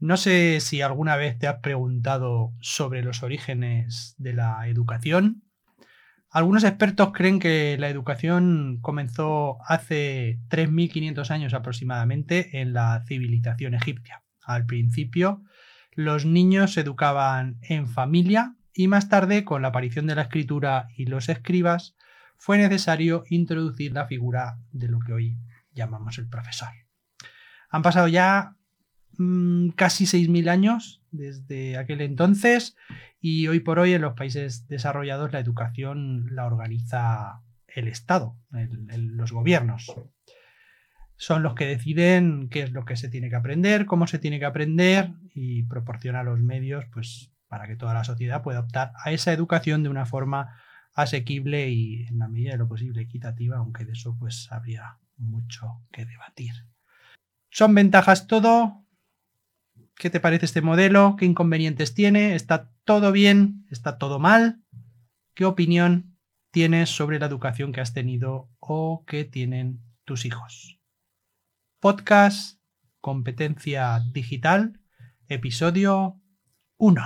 No sé si alguna vez te has preguntado sobre los orígenes de la educación. Algunos expertos creen que la educación comenzó hace 3.500 años aproximadamente en la civilización egipcia. Al principio, los niños se educaban en familia y más tarde, con la aparición de la escritura y los escribas, fue necesario introducir la figura de lo que hoy llamamos el profesor. Han pasado ya Mm, casi 6.000 años desde aquel entonces y hoy por hoy en los países desarrollados la educación la organiza el Estado, los gobiernos. Son los que deciden qué es lo que se tiene que aprender, cómo se tiene que aprender y proporciona los medios pues, para que toda la sociedad pueda optar a esa educación de una forma asequible y en la medida de lo posible equitativa, aunque de eso pues habría mucho que debatir. ¿Son ventajas todo? ¿Qué te parece este modelo? ¿Qué inconvenientes tiene? ¿Está todo bien? ¿Está todo mal? ¿Qué opinión tienes sobre la educación que has tenido o que tienen tus hijos? Podcast Competencia Digital, episodio 1.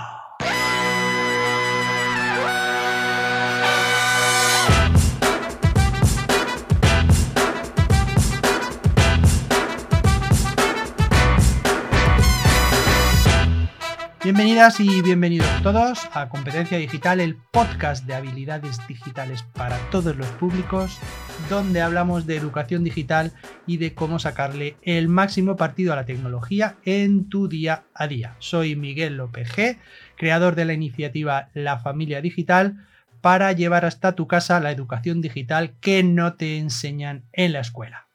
Bienvenidas y bienvenidos todos a Competencia Digital, el podcast de habilidades digitales para todos los públicos, donde hablamos de educación digital y de cómo sacarle el máximo partido a la tecnología en tu día a día. Soy Miguel López G, creador de la iniciativa La Familia Digital, para llevar hasta tu casa la educación digital que no te enseñan en la escuela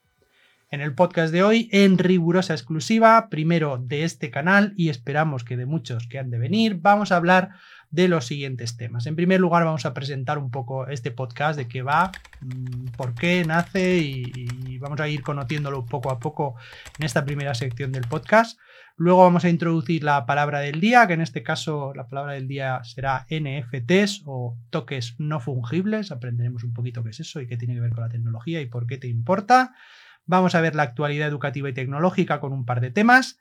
en el podcast de hoy en rigurosa exclusiva, primero de este canal y esperamos que de muchos que han de venir, vamos a hablar de los siguientes temas. En primer lugar, vamos a presentar un poco este podcast, de qué va, mm, por qué nace y, vamos a ir conociéndolo poco a poco en esta primera sección del podcast. Luego vamos a introducir la palabra del día, que en este caso la palabra del día será NFTs o toques no fungibles. Aprenderemos un poquito qué es eso y qué tiene que ver con la tecnología y por qué te importa. Vamos a ver la actualidad educativa y tecnológica con un par de temas.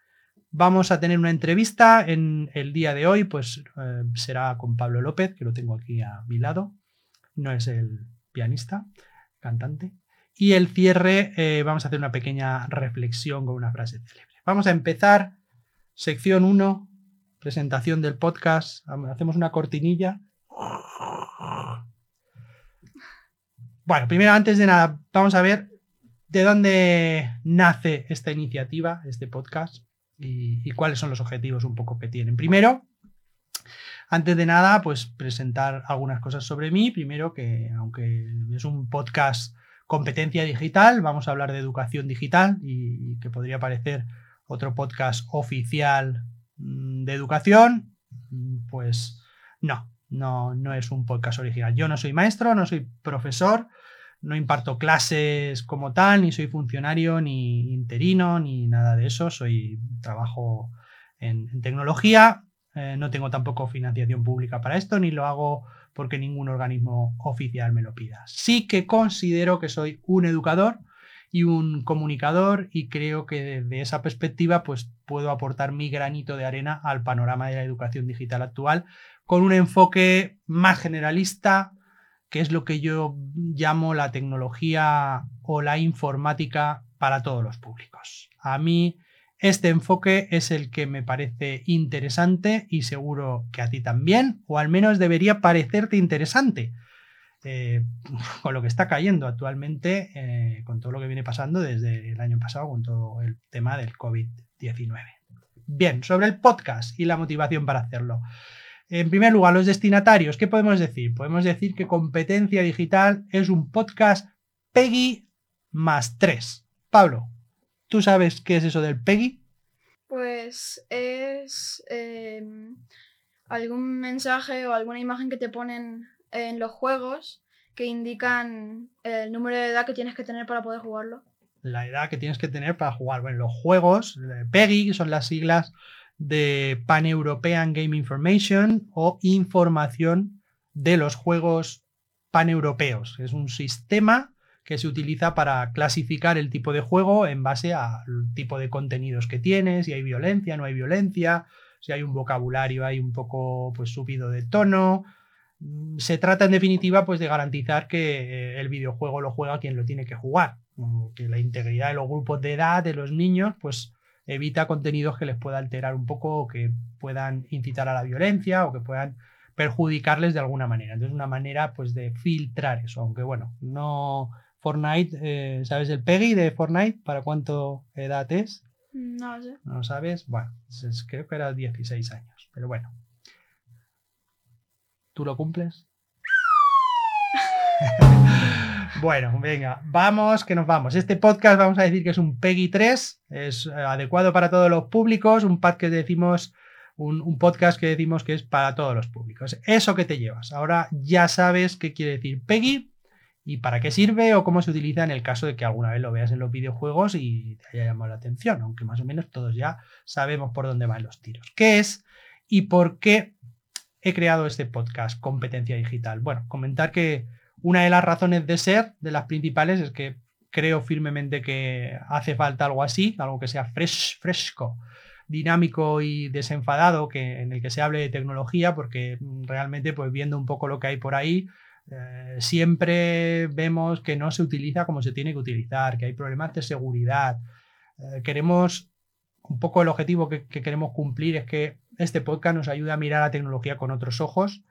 Vamos a tener una entrevista en el día de hoy, pues eh, será con Pablo López, que lo tengo aquí a mi lado. No es el pianista, cantante. Y el cierre, eh, vamos a hacer una pequeña reflexión con una frase célebre. Vamos a empezar. Sección 1, presentación del podcast. Hacemos una cortinilla. Bueno, primero, antes de nada, vamos a ver de dónde nace esta iniciativa, este podcast, y, cuáles son los objetivos un poco que tienen. Primero, antes de nada, pues presentar algunas cosas sobre mí. Primero, que aunque es un podcast competencia digital, vamos a hablar de educación digital y, que podría parecer otro podcast oficial mm, de educación, pues no, no, no es un podcast original. Yo no soy maestro, no soy profesor, no imparto clases como tal, ni soy funcionario, ni interino, ni nada de eso. Soy trabajo en, tecnología. Eh, no tengo tampoco financiación pública para esto, ni lo hago porque ningún organismo oficial me lo pida. Sí que considero que soy un educador y un comunicador y creo que desde esa perspectiva pues puedo aportar mi granito de arena al panorama de la educación digital actual con un enfoque más generalista, que es lo que yo llamo la tecnología o la informática para todos los públicos. A mí este enfoque es el que me parece interesante y seguro que a ti también, o al menos debería parecerte interesante. Eh, con lo que está cayendo actualmente, eh, con todo lo que viene pasando desde el año pasado, con todo el tema del COVID-19. Bien, sobre el podcast y la motivación para hacerlo. En primer lugar, los destinatarios, ¿qué podemos decir? Podemos decir que Competencia Digital es un podcast PEGI más 3. Pablo, ¿tú sabes qué es eso del PEGI? Pues es em, algún mensaje o alguna imagen que te ponen en los juegos que indican el número de edad que tienes que tener para poder jugarlo. La edad que tienes que tener para jugar. Bueno, los juegos, PEGI, son las siglas de Pan-European Game Information o información de los juegos paneuropeos. Es un sistema que se utiliza para clasificar el tipo de juego en base al tipo de contenidos que tiene, si hay violencia, no hay violencia, si hay un vocabulario ahí un poco pues subido de tono. Mm, se trata en definitiva pues de garantizar que eh, el videojuego lo juega quien lo tiene que jugar, que la integridad de los grupos de edad de los niños pues evita contenidos que les pueda alterar un poco o que puedan incitar a la violencia o que puedan perjudicarles de alguna manera. Entonces, una manera pues de filtrar eso, aunque bueno, no Fortnite, eh, ¿sabes el PEGI de Fortnite? ¿Para cuánto edad es? No sé. ¿No sabes? Bueno, creo que era 16 años, pero bueno. ¿Tú lo cumples? bueno, venga, vamos, que nos vamos. Este podcast vamos a decir que es un PEGI 3, es eh, adecuado para todos los públicos, un pad que decimos un, podcast que decimos que es para todos los públicos. Eso que te llevas. Ahora ya sabes qué quiere decir PEGI y para qué sirve o cómo se utiliza en el caso de que alguna vez lo veas en los videojuegos y te haya llamado la atención, aunque más o menos todos ya sabemos por dónde van los tiros. ¿Qué es y por qué he creado este podcast, Competencia Digital? Bueno, comentar que una de las razones de ser, de las principales, es que creo firmemente que hace falta algo así, algo que sea fresco, dinámico y desenfadado, que, en el que se hable de tecnología, porque realmente, pues viendo un poco lo que hay por ahí, eh, siempre vemos que no se utiliza como se tiene que utilizar, que hay problemas de seguridad. Eh, queremos, un poco el objetivo que, queremos cumplir es que este podcast nos ayude a mirar la tecnología con otros ojos,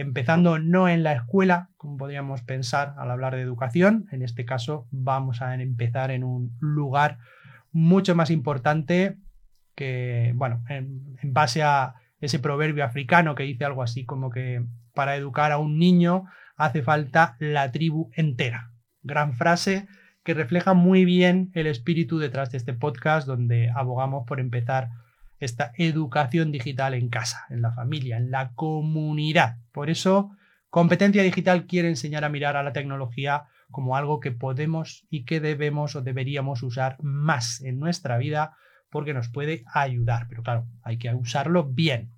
empezando no en la escuela, como podríamos pensar al hablar de educación, en este caso vamos a empezar en un lugar mucho más importante que, bueno, en base a ese proverbio africano que dice algo así como que para educar a un niño hace falta la tribu entera. Gran frase que refleja muy bien el espíritu detrás de este podcast donde abogamos por empezar esta educación digital en casa, en la familia, en la comunidad. Por eso, competencia digital quiere enseñar a mirar a la tecnología como algo que podemos y que debemos o deberíamos usar más en nuestra vida porque nos puede ayudar. Pero claro, hay que usarlo bien.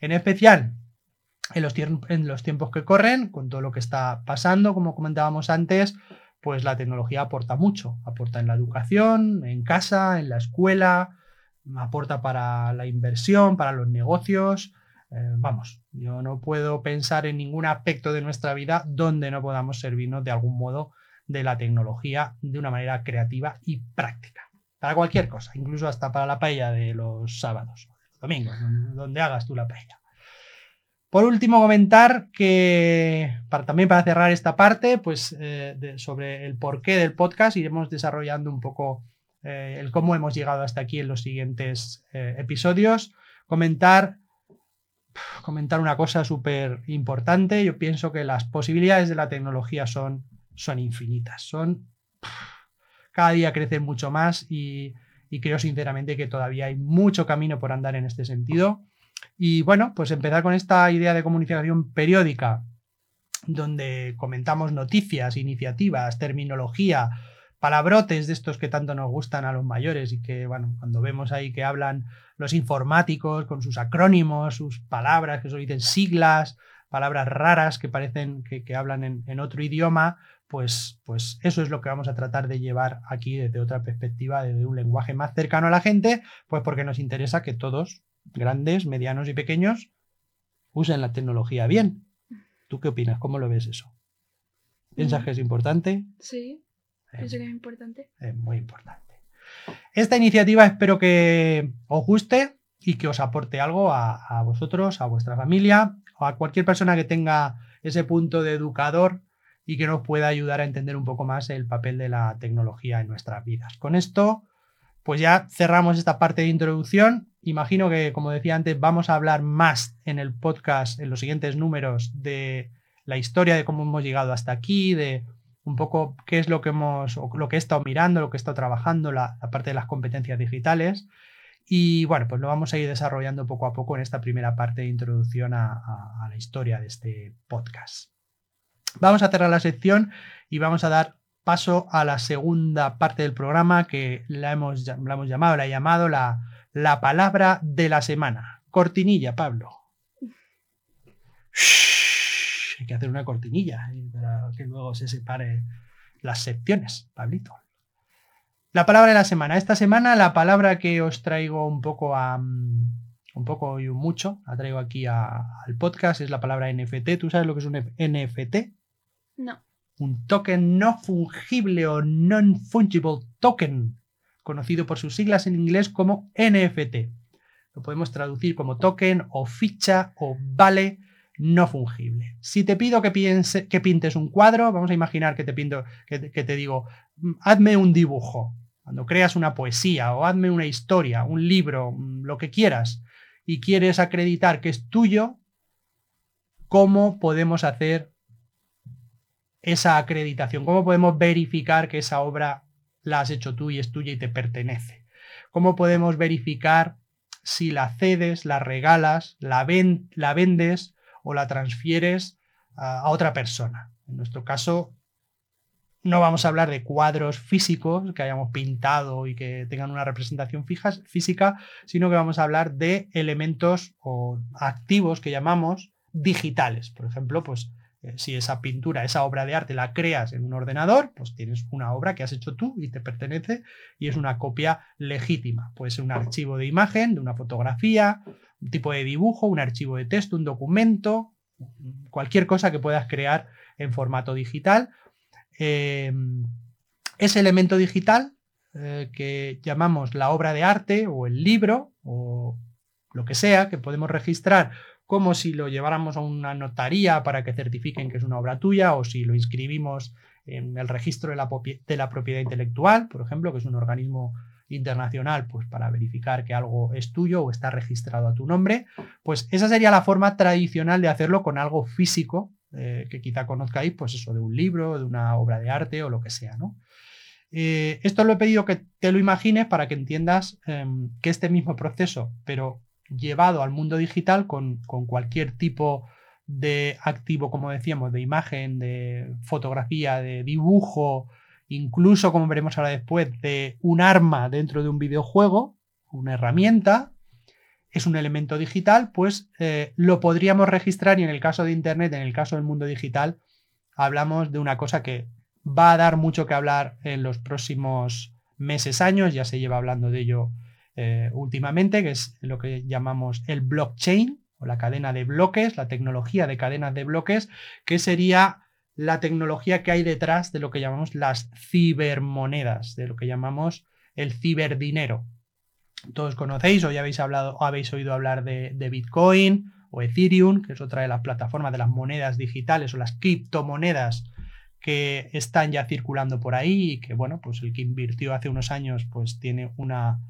En especial, en los, tiempos que corren, con todo lo que está pasando, como comentábamos antes, pues la tecnología aporta mucho. Aporta en la educación, en casa, en la escuela, aporta para la inversión, para los negocios. Eh, vamos, yo no puedo pensar en ningún aspecto de nuestra vida donde no podamos servirnos de algún modo de la tecnología de una manera creativa y práctica. Para cualquier cosa, incluso hasta para la paella de los sábados, domingos, donde hagas tú la paella. Por último, comentar que para, también para cerrar esta parte, pues eh, sobre el porqué del podcast, iremos desarrollando un poco eh, el cómo hemos llegado hasta aquí en los siguientes eh, episodios. Comentar, comentar una cosa súper importante. Yo pienso que las posibilidades de la tecnología son, son infinitas. Son cada día crecen mucho más y creo sinceramente que todavía hay mucho camino por andar en este sentido. Y bueno, pues empezar con esta idea de comunicación periódica, donde comentamos noticias, iniciativas, terminología, palabrotes de estos que tanto nos gustan a los mayores y que, bueno, cuando vemos ahí que hablan los informáticos con sus acrónimos, sus palabras que se dicen siglas, palabras raras que parecen que, hablan en, en, otro idioma, pues, pues eso es lo que vamos a tratar de llevar aquí desde otra perspectiva, desde un lenguaje más cercano a la gente, pues porque nos interesa que todos grandes, medianos y pequeños, usen la tecnología bien. ¿Tú qué opinas? ¿Cómo lo ves eso? ¿Piensas mm. que es importante? Sí, pienso que es importante. Es muy importante. Esta iniciativa espero que os guste y que os aporte algo a, vosotros, a vuestra familia o a cualquier persona que tenga ese punto de educador y que nos pueda ayudar a entender un poco más el papel de la tecnología en nuestras vidas. Con esto, pues ya cerramos esta parte de introducción Imagino que, como decía antes, vamos a hablar más en el podcast, en los siguientes números, de la historia de cómo hemos llegado hasta aquí, de un poco qué es lo que hemos, lo que he estado mirando, lo que he estado trabajando, la, parte de las competencias digitales. Y bueno, pues lo vamos a ir desarrollando poco a poco en esta primera parte de introducción a, la historia de este podcast. Vamos a cerrar la sección y vamos a dar paso a la segunda parte del programa que la hemos, la hemos llamado, la he llamado la la palabra de la semana. Cortinilla, Pablo. Hay que hacer una cortinilla para que luego se separe las secciones, Pablito. La palabra de la semana. Esta semana la palabra que os traigo un poco a... Mm, un poco y un mucho, la traigo aquí al podcast, es la palabra NFT. ¿Tú sabes lo que es un NFT? No. Un token no fungible o non-fungible token, conocido por sus siglas en inglés como NFT. Lo podemos traducir como token o ficha o vale no fungible. Si te pido que, piense, que pintes un cuadro, vamos a imaginar que te, pinto, que, te digo, mm, hazme un dibujo, cuando creas una poesía o hazme una historia, un libro, mm, lo que quieras, y quieres acreditar que es tuyo, ¿cómo podemos hacer esa acreditación? ¿Cómo podemos verificar que esa obra la has hecho tú y es tuya y te pertenece? ¿Cómo podemos verificar si la cedes, la regalas, la, la vendes o la transfieres a, otra persona? En nuestro caso, no vamos a hablar de cuadros físicos que hayamos pintado y que tengan una representación fija, física, sino que vamos a hablar de elementos o activos que llamamos digitales. Por ejemplo, pues si esa pintura, esa obra de arte la creas en un ordenador, pues tienes una obra que has hecho tú y te pertenece y es una copia legítima. Puede ser un archivo de imagen, de una fotografía, un tipo de dibujo, un archivo de texto, un documento, cualquier cosa que puedas crear en formato digital. Em, ese elemento digital eh, que llamamos la obra de arte o el libro o lo que sea que podemos registrar como si lo lleváramos a una notaría para que certifiquen que es una obra tuya o si lo inscribimos en el registro de la, propiedad intelectual, por ejemplo, que es un organismo internacional, pues para verificar que algo es tuyo o está registrado a tu nombre, pues esa sería la forma tradicional de hacerlo con algo físico, eh, que quizá conozcáis, pues eso, de un libro, de una obra de arte o lo que sea, ¿no? Eh, esto lo he pedido que te lo imagines para que entiendas em, que este mismo proceso, pero llevado al mundo digital con, cualquier tipo de activo, como decíamos, de imagen, de fotografía, de dibujo, incluso, como veremos ahora después, de un arma dentro de un videojuego, una herramienta, es un elemento digital, pues eh, lo podríamos registrar y en el caso de Internet, en el caso del mundo digital, hablamos de una cosa que va a dar mucho que hablar en los próximos meses, años, ya se lleva hablando de ello eh, últimamente, que es lo que llamamos el blockchain o la cadena de bloques, la tecnología de cadenas de bloques, que sería la tecnología que hay detrás de lo que llamamos las cibermonedas, de lo que llamamos el ciberdinero. Todos conocéis o ya habéis hablado o habéis oído hablar de, de Bitcoin o Ethereum, que es otra de las plataformas de las monedas digitales o las criptomonedas que están ya circulando por ahí y que, bueno, pues el que invirtió hace unos años pues tiene una,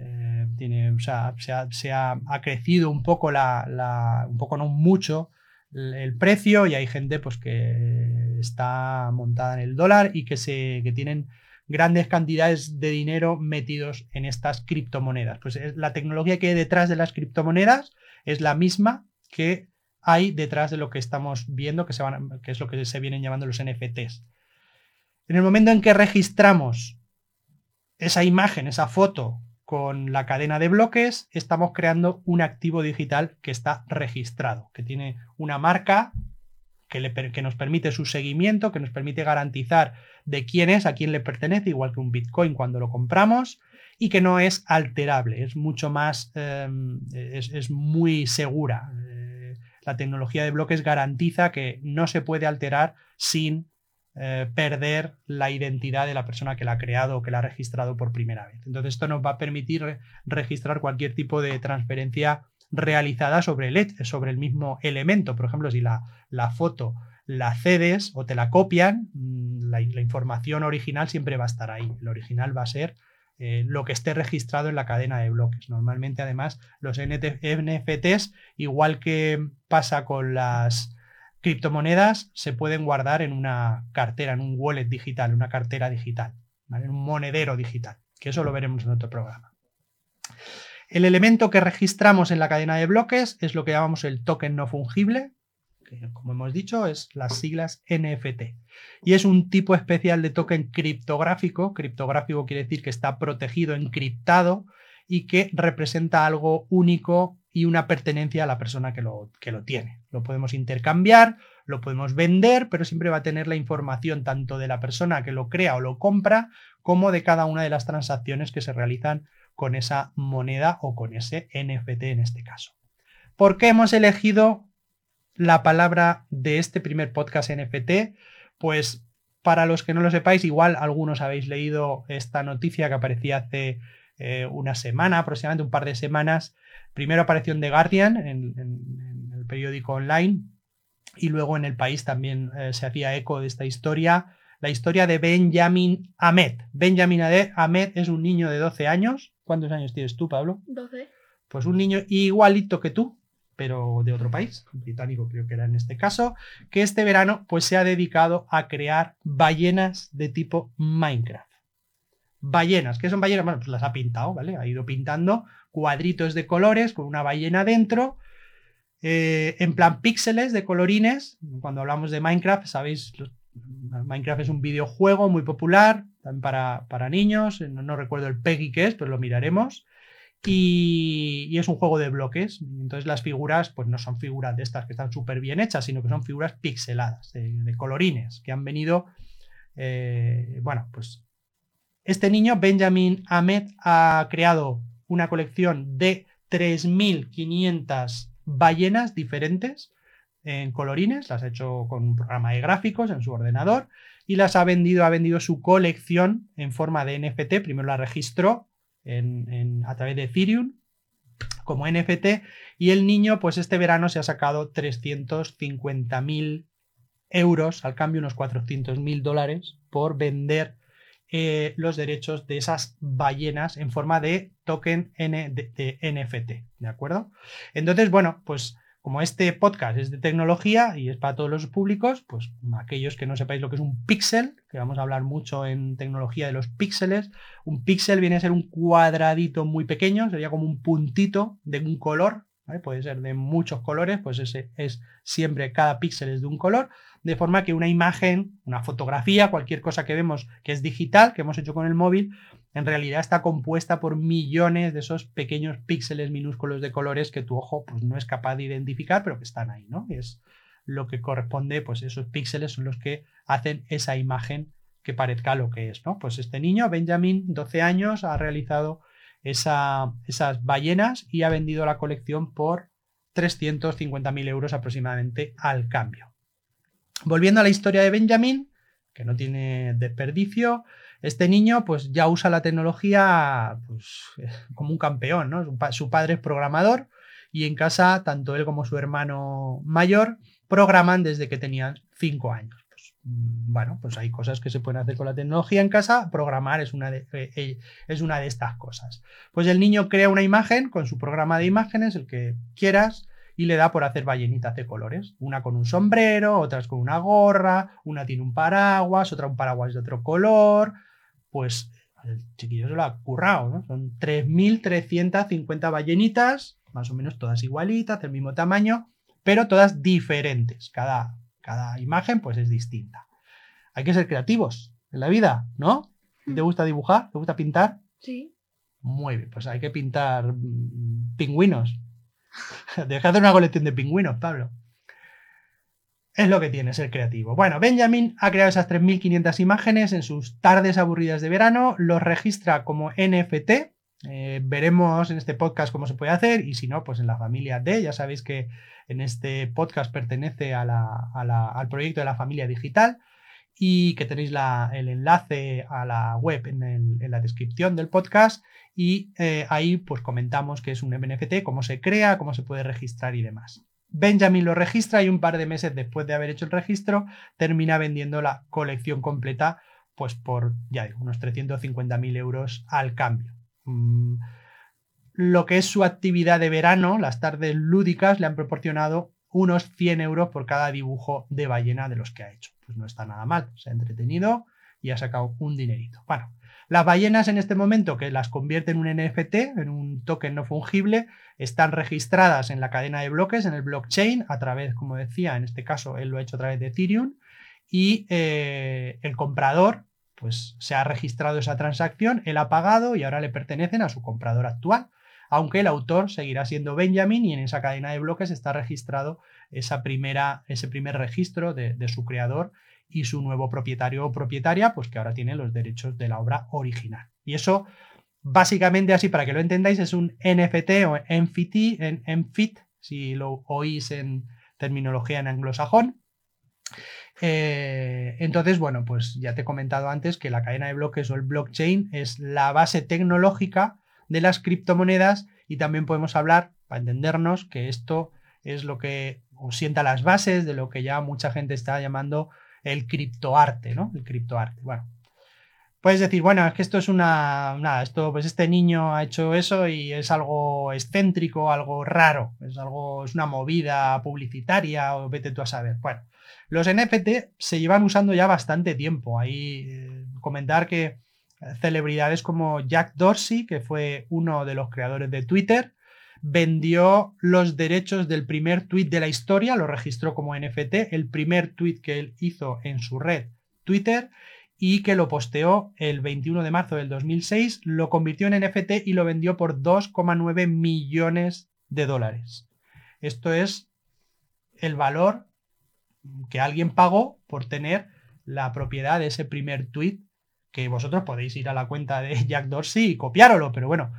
eh, tiene, o sea, se, ha, crecido un poco, la, un poco no mucho, el, precio y hay gente pues, que está montada en el dólar y que, se, que tienen grandes cantidades de dinero metidos en estas criptomonedas. Pues la tecnología que hay detrás de las criptomonedas es la misma que hay detrás de lo que estamos viendo, que, se van, que es lo que se vienen llamando los NFTs. En el momento en que registramos esa imagen, esa foto con la cadena de bloques estamos creando un activo digital que está registrado, que tiene una marca que, nos permite su seguimiento, que nos permite garantizar de quién es, a quién le pertenece, igual que un Bitcoin cuando lo compramos, y que no es alterable, es mucho más, em, es, muy segura. Eh, la tecnología de bloques garantiza que no se puede alterar sin eh, perder la identidad de la persona que la ha creado o que la ha registrado por primera vez. Entonces esto nos va a permitir registrar cualquier tipo de transferencia realizada sobre el, sobre el mismo elemento. Por ejemplo, si la, la foto la cedes o te la copian, mm, la, información original siempre va a estar ahí. El original va a ser eh, lo que esté registrado en la cadena de bloques. Normalmente, además, los NFTs, igual que pasa con las criptomonedas se pueden guardar en una cartera, en un wallet digital, en una cartera digital, en un monedero digital, que eso lo veremos en otro programa. El elemento que registramos en la cadena de bloques es lo que llamamos el token no fungible, que como hemos dicho es las siglas NFT. Y es un tipo especial de token criptográfico. Criptográfico quiere decir que está protegido, encriptado y que representa algo único y una pertenencia a la persona que lo, que lo tiene. Lo podemos intercambiar, lo podemos vender, pero siempre va a tener la información tanto de la persona que lo crea o lo compra, como de cada una de las transacciones que se realizan con esa moneda o con ese NFT en este caso. ¿Por qué hemos elegido la palabra de este primer podcast NFT? Pues para los que no lo sepáis, igual algunos habéis leído esta noticia que aparecía hace eh, una semana, aproximadamente un par de semanas. Primero apareció en The Guardian, en, el periódico online, y luego en el país también eh, se hacía eco de esta historia, la historia de Benjamin Ahmed. Benjamin Ahmed es un niño de 12 años. ¿Cuántos años tienes tú, Pablo? 12. Pues un niño igualito que tú, pero de otro país, británico creo que era en este caso, que este verano pues se ha dedicado a crear ballenas de tipo Minecraft. Ballenas, ¿qué son ballenas? Bueno, pues las ha pintado, ¿vale? Ha ido pintando cuadritos de colores con una ballena dentro, eh, en plan píxeles de colorines. Cuando hablamos de Minecraft, sabéis, Minecraft es un videojuego muy popular, también para, para niños, no, no, recuerdo el PEGI que es, pero lo miraremos. Y, es un juego de bloques. Entonces las figuras, pues no son figuras de estas que están súper bien hechas, sino que son figuras pixeladas, de, colorines, que han venido, eh, bueno, pues este niño, Benjamin Ahmed, ha creado una colección de 3.500 ballenas diferentes en colorines, las ha hecho con un programa de gráficos en su ordenador y las ha vendido, ha vendido su colección en forma de NFT, primero la registró a través de Ethereum como NFT y el niño pues este verano se ha sacado 350.000 euros, al cambio unos 400.000 dólares por vender eh, los derechos de esas ballenas en forma de token de NFT, ¿de acuerdo? Entonces, bueno, pues como este podcast es de tecnología y es para todos los públicos, pues aquellos que no sepáis lo que es un píxel, que vamos a hablar mucho en tecnología de los píxeles, un píxel viene a ser un cuadradito muy pequeño, sería como un puntito de un color, puede ser de muchos colores, pues ese es siempre, cada píxel es de un color, de forma que una imagen, una fotografía, cualquier cosa que vemos que es digital, que hemos hecho con el móvil, en realidad está compuesta por millones de esos pequeños píxeles minúsculos de colores que tu ojo pues, no es capaz de identificar, pero que están ahí, ¿no? Es lo que corresponde, pues esos píxeles son los que hacen esa imagen que parezca lo que es, ¿no? Pues este niño, Benjamin, 12 años, ha realizado esa, esas ballenas y ha vendido la colección por 350.000 euros aproximadamente al cambio. Volviendo a la historia de Benjamin, que no tiene desperdicio, este niño pues ya usa la tecnología pues, como un campeón, ¿no? Su, padre es programador y en casa tanto él como su hermano mayor programan desde que tenían 5 años. Pues, mm, bueno, pues hay cosas que se pueden hacer con la tecnología en casa, programar es una, de, eh, eh, es una de estas cosas. Pues el niño crea una imagen con su programa de imágenes, el que quieras, y le da por hacer ballenitas de colores. Una con un sombrero, otras con una gorra, una tiene un paraguas, otra un paraguas de otro color, pues el chiquillo se lo ha currado, ¿no? Son 3.350 ballenitas, más o menos todas igualitas, del mismo tamaño, pero todas diferentes. Cada, cada imagen pues es distinta. Hay que ser creativos en la vida, ¿no? ¿Te gusta dibujar? ¿Te gusta pintar? Sí. Muy bien, pues hay que pintar mm, pingüinos. Deja de hacer una colección de pingüinos, Pablo. Es lo que tiene ser creativo. Bueno, Benjamin ha creado esas 3.500 imágenes en sus tardes aburridas de verano, los registra como NFT. Eh, veremos en este podcast cómo se puede hacer y si no, pues en la familia D. Ya sabéis que en este podcast pertenece al proyecto de la familia digital y que tenéis el enlace a la web en, la descripción del podcast y eh, ahí pues comentamos qué es un NFT, cómo se crea, cómo se puede registrar y demás. Benjamin lo registra y un par de meses después de haber hecho el registro termina vendiendo la colección completa pues por, ya digo, unos 350.000 euros al cambio. Mm, lo que es su actividad de verano, las tardes lúdicas, le han proporcionado unos 100 euros por cada dibujo de ballena de los que ha hecho. Pues no está nada mal, se ha entretenido y ha sacado un dinerito. Bueno, las ballenas en este momento, que las convierten en un NFT, en un token no fungible, están registradas en la cadena de bloques, en el blockchain, a través, como decía, en este caso él lo ha hecho a través de Ethereum, y eh, el comprador, pues se ha registrado esa transacción, él ha pagado y ahora le pertenecen a su comprador actual. aunque el autor seguirá siendo Benjamin y en esa cadena de bloques está registrado esa primera, ese primer registro de, su creador y su nuevo propietario o propietaria, pues que ahora tiene los derechos de la obra original. Y eso, básicamente así, para que lo entendáis, es un NFT o NFT, en NFT, si lo oís en terminología en anglosajón. Eh, entonces, bueno, pues ya te he comentado antes que la cadena de bloques o el blockchain es la base tecnológica de las criptomonedas y también podemos hablar, para entendernos, que esto es lo que sienta las bases de lo que ya mucha gente está llamando el criptoarte, ¿no? El criptoarte. Bueno, puedes decir, bueno, es que esto es una, nada, esto, pues este niño ha hecho eso y es algo excéntrico, algo raro, es algo, es una movida publicitaria o vete tú a saber. Bueno, los NFT se llevan usando ya bastante tiempo. Ahí eh, comentar que eh, celebridades como Jack Dorsey, que fue uno de los creadores de Twitter, vendió los derechos del primer tweet de la historia, lo registró como NFT, el primer tweet que él hizo en su red Twitter y que lo posteó el 21 de marzo del 2006, lo convirtió en NFT y lo vendió por 2,9 millones de dólares. Esto es el valor que alguien pagó por tener la propiedad de ese primer tweet que vosotros podéis ir a la cuenta de Jack Dorsey y copiároslo, pero bueno,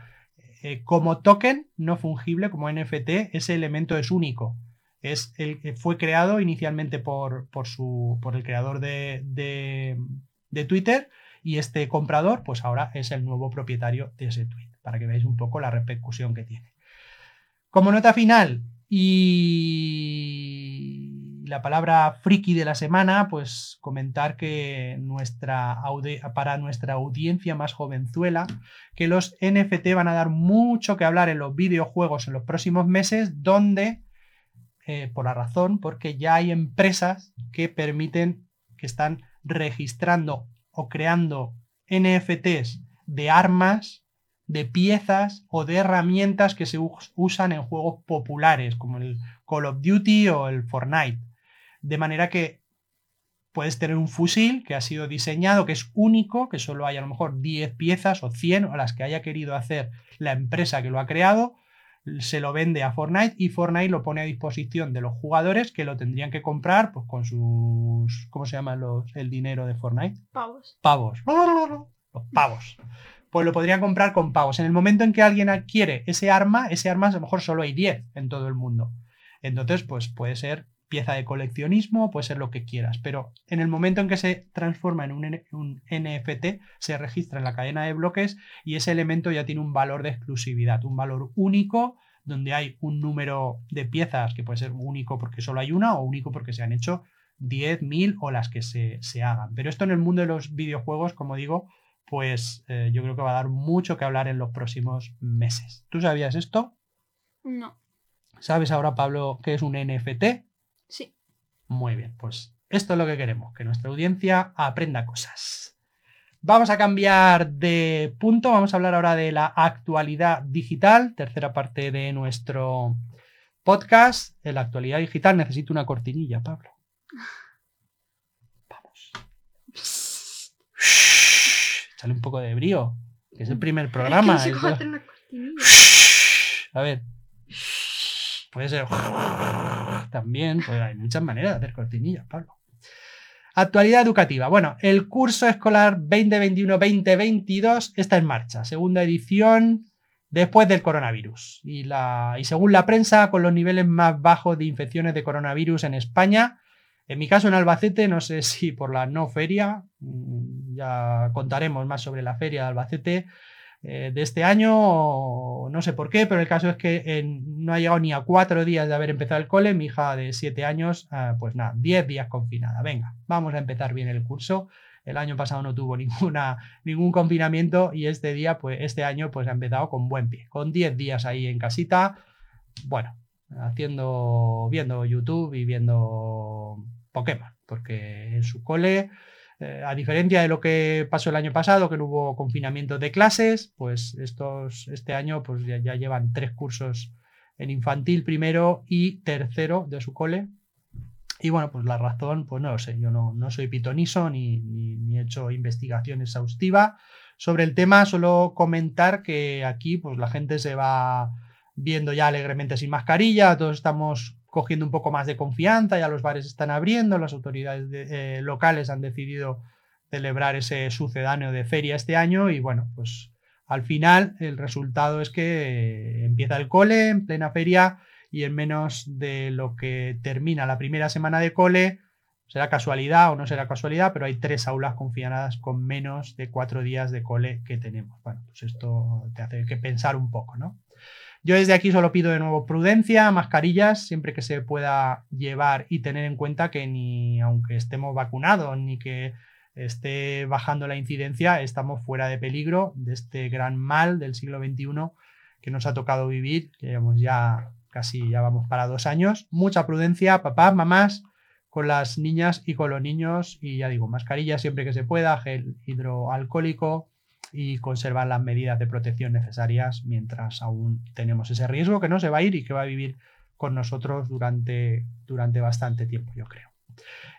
eh, como token no fungible, como NFT, ese elemento es único. Es el, que fue creado inicialmente por, por, su, por el creador de, de, Twitter y este comprador, pues ahora es el nuevo propietario de ese tweet, para que veáis un poco la repercusión que tiene. Como nota final, y la palabra friki de la semana, pues comentar que nuestra para nuestra audiencia más jovenzuela, que los NFT van a dar mucho que hablar en los videojuegos en los próximos meses, donde, eh, por la razón, porque ya hay empresas que permiten, que están registrando o creando NFTs de armas, de piezas o de herramientas que se usan en juegos populares como el Call of Duty o el Fortnite. De manera que puedes tener un fusil que ha sido diseñado, que es único, que solo hay a lo mejor 10 piezas o 100 o las que haya querido hacer la empresa que lo ha creado, se lo vende a Fortnite y Fortnite lo pone a disposición de los jugadores que lo tendrían que comprar pues, con sus... ¿Cómo se llama los, el dinero de Fortnite? Pavos. Pavos. Los pavos. Pues lo podrían comprar con pavos. En el momento en que alguien adquiere ese arma, ese arma a lo mejor solo hay 10 en todo el mundo. Entonces, pues puede ser pieza de coleccionismo, puede ser lo que quieras, pero en el momento en que se transforma en un, NFT, se registra en la cadena de bloques y ese elemento ya tiene un valor de exclusividad, un valor único donde hay un número de piezas que puede ser único porque solo hay una o único porque se han hecho 10, 1000 o las que se, hagan. Pero esto en el mundo de los videojuegos, como digo, pues eh, yo creo que va a dar mucho que hablar en los próximos meses. ¿Tú sabías esto? No. ¿Sabes ahora, Pablo, qué es un NFT? Sí. Muy bien, pues esto es lo que queremos, que nuestra audiencia aprenda cosas. Vamos a cambiar de punto, vamos a hablar ahora de la actualidad digital, tercera parte de nuestro podcast. En la actualidad digital necesito una cortinilla, Pablo. Vamos. Sale un poco de brío, que es el primer programa. A ver. Puede ser también, pues hay muchas maneras de hacer cortinillas, Pablo. Actualidad educativa. Bueno, el curso escolar 2021-2022 está en marcha. Segunda edición después del coronavirus. Y, la, y según la prensa, con los niveles más bajos de infecciones de coronavirus en España. En mi caso, en Albacete, no sé si por la no feria, mm, ya contaremos más sobre la feria de Albacete, eh, de este año, no sé por qué, pero el caso es que no ha llegado ni a cuatro días de haber empezado el cole, mi hija de siete años, ah, pues nada, diez días confinada. Venga, vamos a empezar bien el curso. El año pasado no tuvo ninguna, ningún confinamiento y este día, pues este año, pues ha empezado con buen pie, con diez días ahí en casita. Bueno, haciendo, viendo YouTube y viendo Pokémon, porque en su cole eh, a diferencia de lo que pasó el año pasado, que no hubo confinamiento de clases, pues estos, este año pues ya, llevan tres cursos en infantil primero y tercero de su cole. Y bueno, pues la razón, pues no lo sé, yo no, no soy pitoniso ni, ni, he hecho investigación exhaustiva, sobre el tema, solo comentar que aquí pues, la gente se va viendo ya alegremente sin mascarilla, todos estamos cogiendo un poco más de confianza, ya los bares están abriendo, las autoridades eh, locales han decidido celebrar ese sucedáneo de feria este año y bueno, pues al final el resultado es que empieza el cole en plena feria y en menos de lo que termina la primera semana de cole, será casualidad o no será casualidad, pero hay tres aulas confinadas con menos de cuatro días de cole que tenemos. Bueno, pues esto te hace que pensar un poco, ¿no? Yo desde aquí solo pido de nuevo prudencia, mascarillas, siempre que se pueda llevar y tener en cuenta que ni aunque estemos vacunados, ni que esté bajando la incidencia, estamos fuera de peligro de este gran mal del siglo XXI que nos ha tocado vivir, que ya casi ya vamos para dos años. Mucha prudencia, papás, mamás, con las niñas y con los niños, y ya digo, mascarillas siempre que se pueda, gel hidroalcohólico, y conservar las medidas de protección necesarias mientras aún tenemos ese riesgo que no se va a ir y que va a vivir con nosotros durante, durante bastante tiempo, yo creo.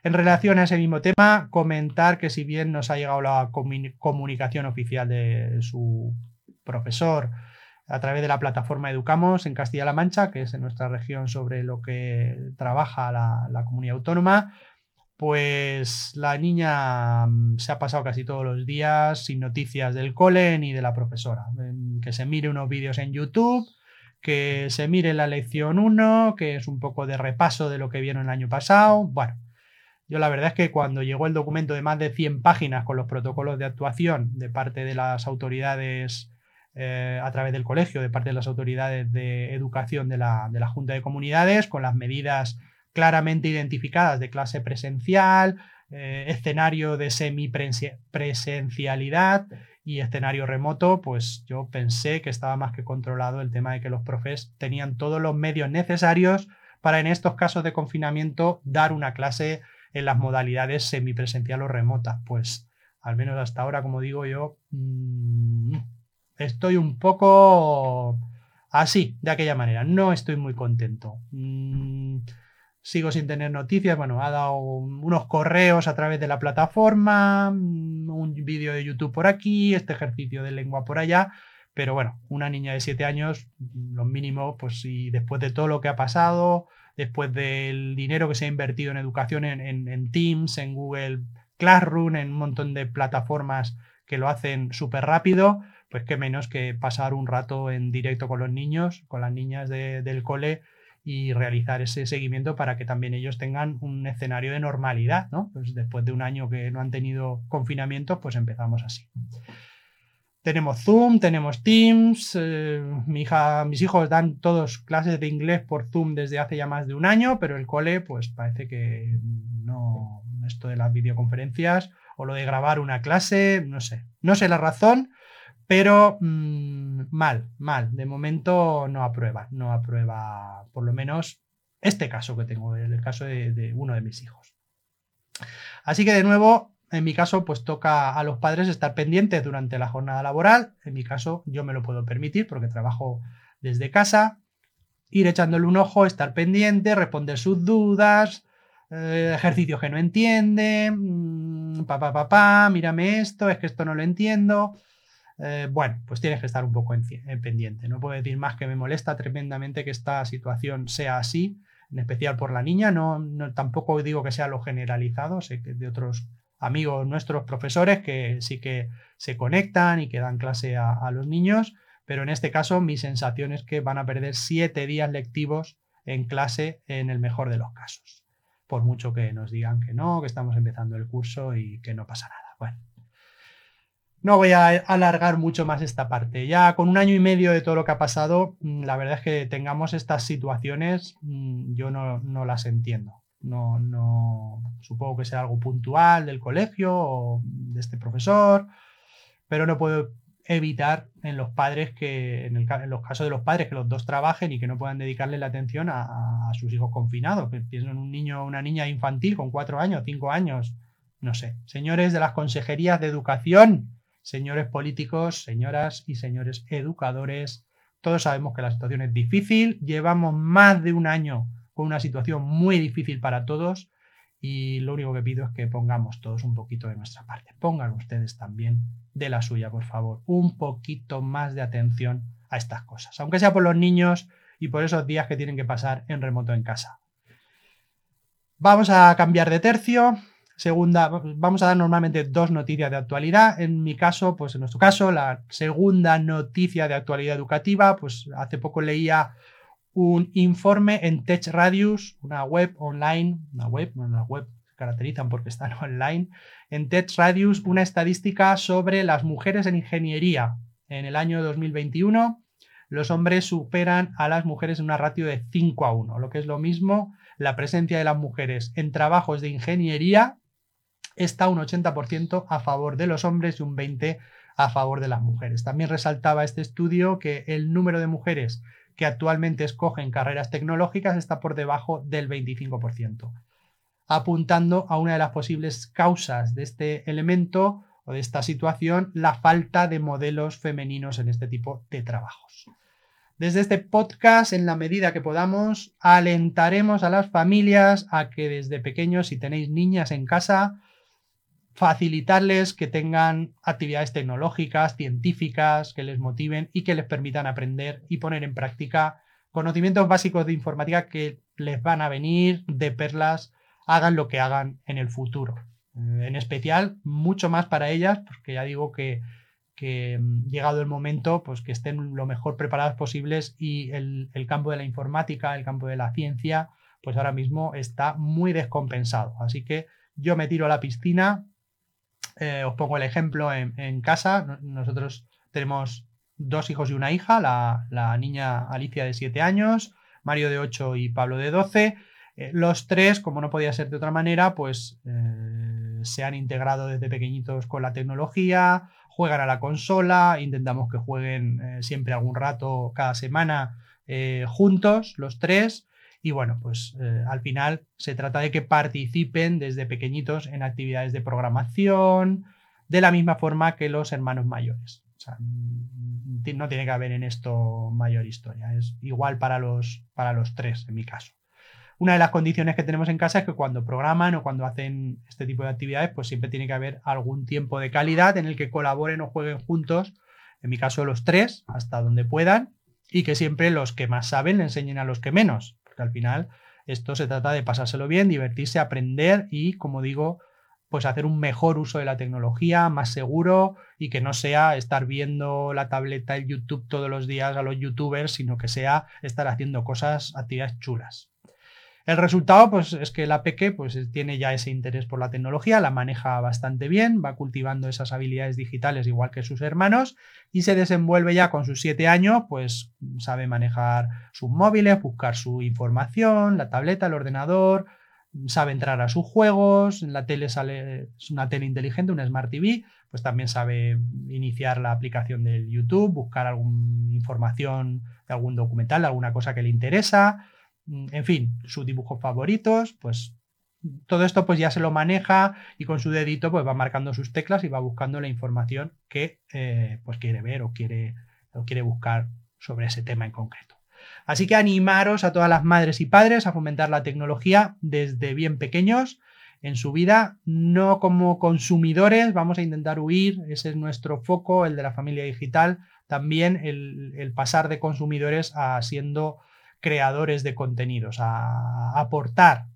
En relación a ese mismo tema, comentar que si bien nos ha llegado la comunicación oficial de su profesor a través de la plataforma Educamos en Castilla-La Mancha, que es en nuestra región sobre lo que trabaja la, la comunidad autónoma, pues la niña mm, se ha pasado casi todos los días sin noticias del cole ni de la profesora. Que se mire unos vídeos en YouTube, que se mire la lección 1, que es un poco de repaso de lo que vieron el año pasado. Bueno, yo la verdad es que cuando llegó el documento de más de 100 páginas con los protocolos de actuación de parte de las autoridades eh, a través del colegio, de parte de las autoridades de educación de la, de la Junta de Comunidades, con las medidas claramente identificadas de clase presencial, eh, escenario de semipresencialidad y escenario remoto, pues yo pensé que estaba más que controlado el tema de que los profes tenían todos los medios necesarios para en estos casos de confinamiento dar una clase en las modalidades semipresencial o remota. Pues al menos hasta ahora, como digo yo, mm, estoy un poco así, de aquella manera. No estoy muy contento. Mm, sigo sin tener noticias. Bueno, ha dado unos correos a través de la plataforma, mm, un vídeo de YouTube por aquí, este ejercicio de lengua por allá. Pero bueno, una niña de 7 años, mm, lo mínimo, pues si después de todo lo que ha pasado, después del dinero que se ha invertido en educación en, Teams, en Google Classroom, en un montón de plataformas que lo hacen súper rápido, pues qué menos que pasar un rato en directo con los niños, con las niñas del cole y realizar ese seguimiento para que también ellos tengan un escenario de normalidad, ¿no? Pues después de un año que no han tenido confinamiento, pues empezamos así. Tenemos Zoom, tenemos Teams, eh, mi hija, mis hijos dan todos clases de inglés por Zoom desde hace ya más de un año, pero el cole, pues parece que no, esto de las videoconferencias o lo de grabar una clase, no sé, no sé la razón, pero mm, mal, mal. De momento no aprueba, no aprueba por lo menos este caso que tengo, el caso de, uno de mis hijos. Así que de nuevo, en mi caso, pues toca a los padres estar pendientes durante la jornada laboral. En mi caso, yo me lo puedo permitir porque trabajo desde casa. Ir echándole un ojo, estar pendiente, responder sus dudas, eh, ejercicios que no entiende, mm, papá, papá, mírame esto, es que esto no lo entiendo. Eh, bueno, pues tienes que estar un poco en, pendiente. No puedo decir más que me molesta tremendamente que esta situación sea así, en especial por la niña. No, tampoco digo que sea lo generalizado, sé que de otros amigos nuestros profesores que sí que se conectan y que dan clase a, a los niños, pero en este caso mi sensación es que van a perder siete días lectivos en clase en el mejor de los casos. Por mucho que nos digan que no, que estamos empezando el curso y que no pasa nada. Bueno, no voy a alargar mucho más esta parte. Ya con un año y medio de todo lo que ha pasado, mm, la verdad es que tengamos estas situaciones, mm, yo no, las entiendo. No, no, supongo que sea algo puntual del colegio o de este profesor, pero no puedo evitar en los padres que, en, los casos de los padres que los dos trabajen y que no puedan dedicarle la atención a, sus hijos confinados. Pienso en un niño o una niña infantil con cuatro años, cinco años, no sé. Señores de las consejerías de educación, señores políticos, señoras y señores educadores, todos sabemos que la situación es difícil, llevamos más de un año con una situación muy difícil para todos y lo único que pido es que pongamos todos un poquito de nuestra parte. Pongan ustedes también de la suya, por favor, un poquito más de atención a estas cosas, aunque sea por los niños y por esos días que tienen que pasar en remoto en casa. Vamos a cambiar de tercio. Segunda, vamos a dar normalmente dos noticias de actualidad. En mi caso, pues en nuestro caso, la segunda noticia de actualidad educativa, pues hace poco leía un informe en Tech Radius, una web online, una web, una web se caracterizan porque están online, en Tech Radius, una estadística sobre las mujeres en ingeniería. En el año 2021, los hombres superan a las mujeres en una ratio de 5 a 1, lo que es lo mismo, la presencia de las mujeres en trabajos de ingeniería está un 80% a favor de los hombres y un 20% a favor de las mujeres. También resaltaba este estudio que el número de mujeres que actualmente escogen carreras tecnológicas está por debajo del 25%, apuntando a una de las posibles causas de este elemento o de esta situación, la falta de modelos femeninos en este tipo de trabajos. Desde este podcast, en la medida que podamos, alentaremos a las familias a que desde pequeños, si tenéis niñas en casa, facilitarles que tengan actividades tecnológicas, científicas, que les motiven y que les permitan aprender y poner en práctica conocimientos básicos de informática que les van a venir de perlas, hagan lo que hagan en el futuro. Eh, en especial, mucho más para ellas, porque ya digo que, mm, llegado el momento, pues que estén lo mejor preparadas posibles y el, el campo de la informática, el campo de la ciencia, pues ahora mismo está muy descompensado. Así que yo me tiro a la piscina eh, os pongo el ejemplo en, casa. Nosotros tenemos dos hijos y una hija, la, niña Alicia de 7 años, Mario de 8 y Pablo de 12. Eh, los tres, como no podía ser de otra manera, pues eh, se han integrado desde pequeñitos con la tecnología, juegan a la consola, intentamos que jueguen siempre algún rato cada semana juntos, los tres. Y bueno, pues eh, al final se trata de que participen desde pequeñitos en actividades de programación, de la misma forma que los hermanos mayores. O sea, mm, no tiene que haber en esto mayor historia. Es igual para los, para los tres, en mi caso. Una de las condiciones que tenemos en casa es que cuando programan o cuando hacen este tipo de actividades, pues siempre tiene que haber algún tiempo de calidad en el que colaboren o jueguen juntos, en mi caso los tres, hasta donde puedan, y que siempre los que más saben le enseñen a los que menos porque al final esto se trata de pasárselo bien, divertirse, aprender y, como digo, pues hacer un mejor uso de la tecnología, más seguro y que no sea estar viendo la tableta, el YouTube todos los días a los youtubers, sino que sea estar haciendo cosas, actividades chulas. El resultado, pues, es que la peque pues, tiene ya ese interés por la tecnología, la maneja bastante bien, va cultivando esas habilidades digitales igual que sus hermanos y se desenvuelve ya con sus siete años, pues sabe manejar sus móviles, buscar su información, la tableta, el ordenador, sabe entrar a sus juegos, en la tele sale, es una tele inteligente, una Smart TV, pues también sabe iniciar la aplicación del YouTube, buscar alguna información de algún documental, alguna cosa que le interesa, en fin, sus dibujos favoritos, pues todo esto pues ya se lo maneja y con su dedito pues va marcando sus teclas y va buscando la información que eh, pues quiere ver o quiere, o quiere buscar sobre ese tema en concreto. Así que animaros a todas las madres y padres a fomentar la tecnología desde bien pequeños en su vida, no como consumidores, vamos a intentar huir, ese es nuestro foco, el de la familia digital, también el, el pasar de consumidores a siendo creadores de contenidos, a, aportar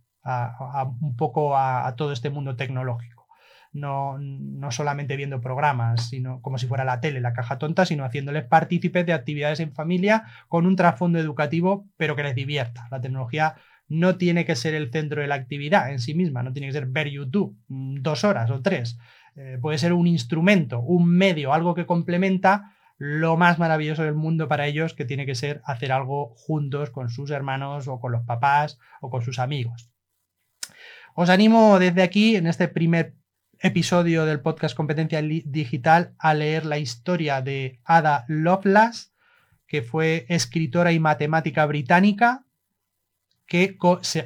un poco a, todo este mundo tecnológico. No, no, solamente viendo programas, sino como si fuera la tele, la caja tonta, sino haciéndoles partícipes de actividades en familia con un trasfondo educativo, pero que les divierta. La tecnología no tiene que ser el centro de la actividad en sí misma, no tiene que ser ver YouTube mm, dos horas o tres. Eh, puede ser un instrumento, un medio, algo que complementa lo más maravilloso del mundo para ellos que tiene que ser hacer algo juntos con sus hermanos o con los papás o con sus amigos. Os animo desde aquí, en este primer episodio del podcast Competencia Digital, a leer la historia de Ada Lovelace, que fue escritora y matemática británica, que,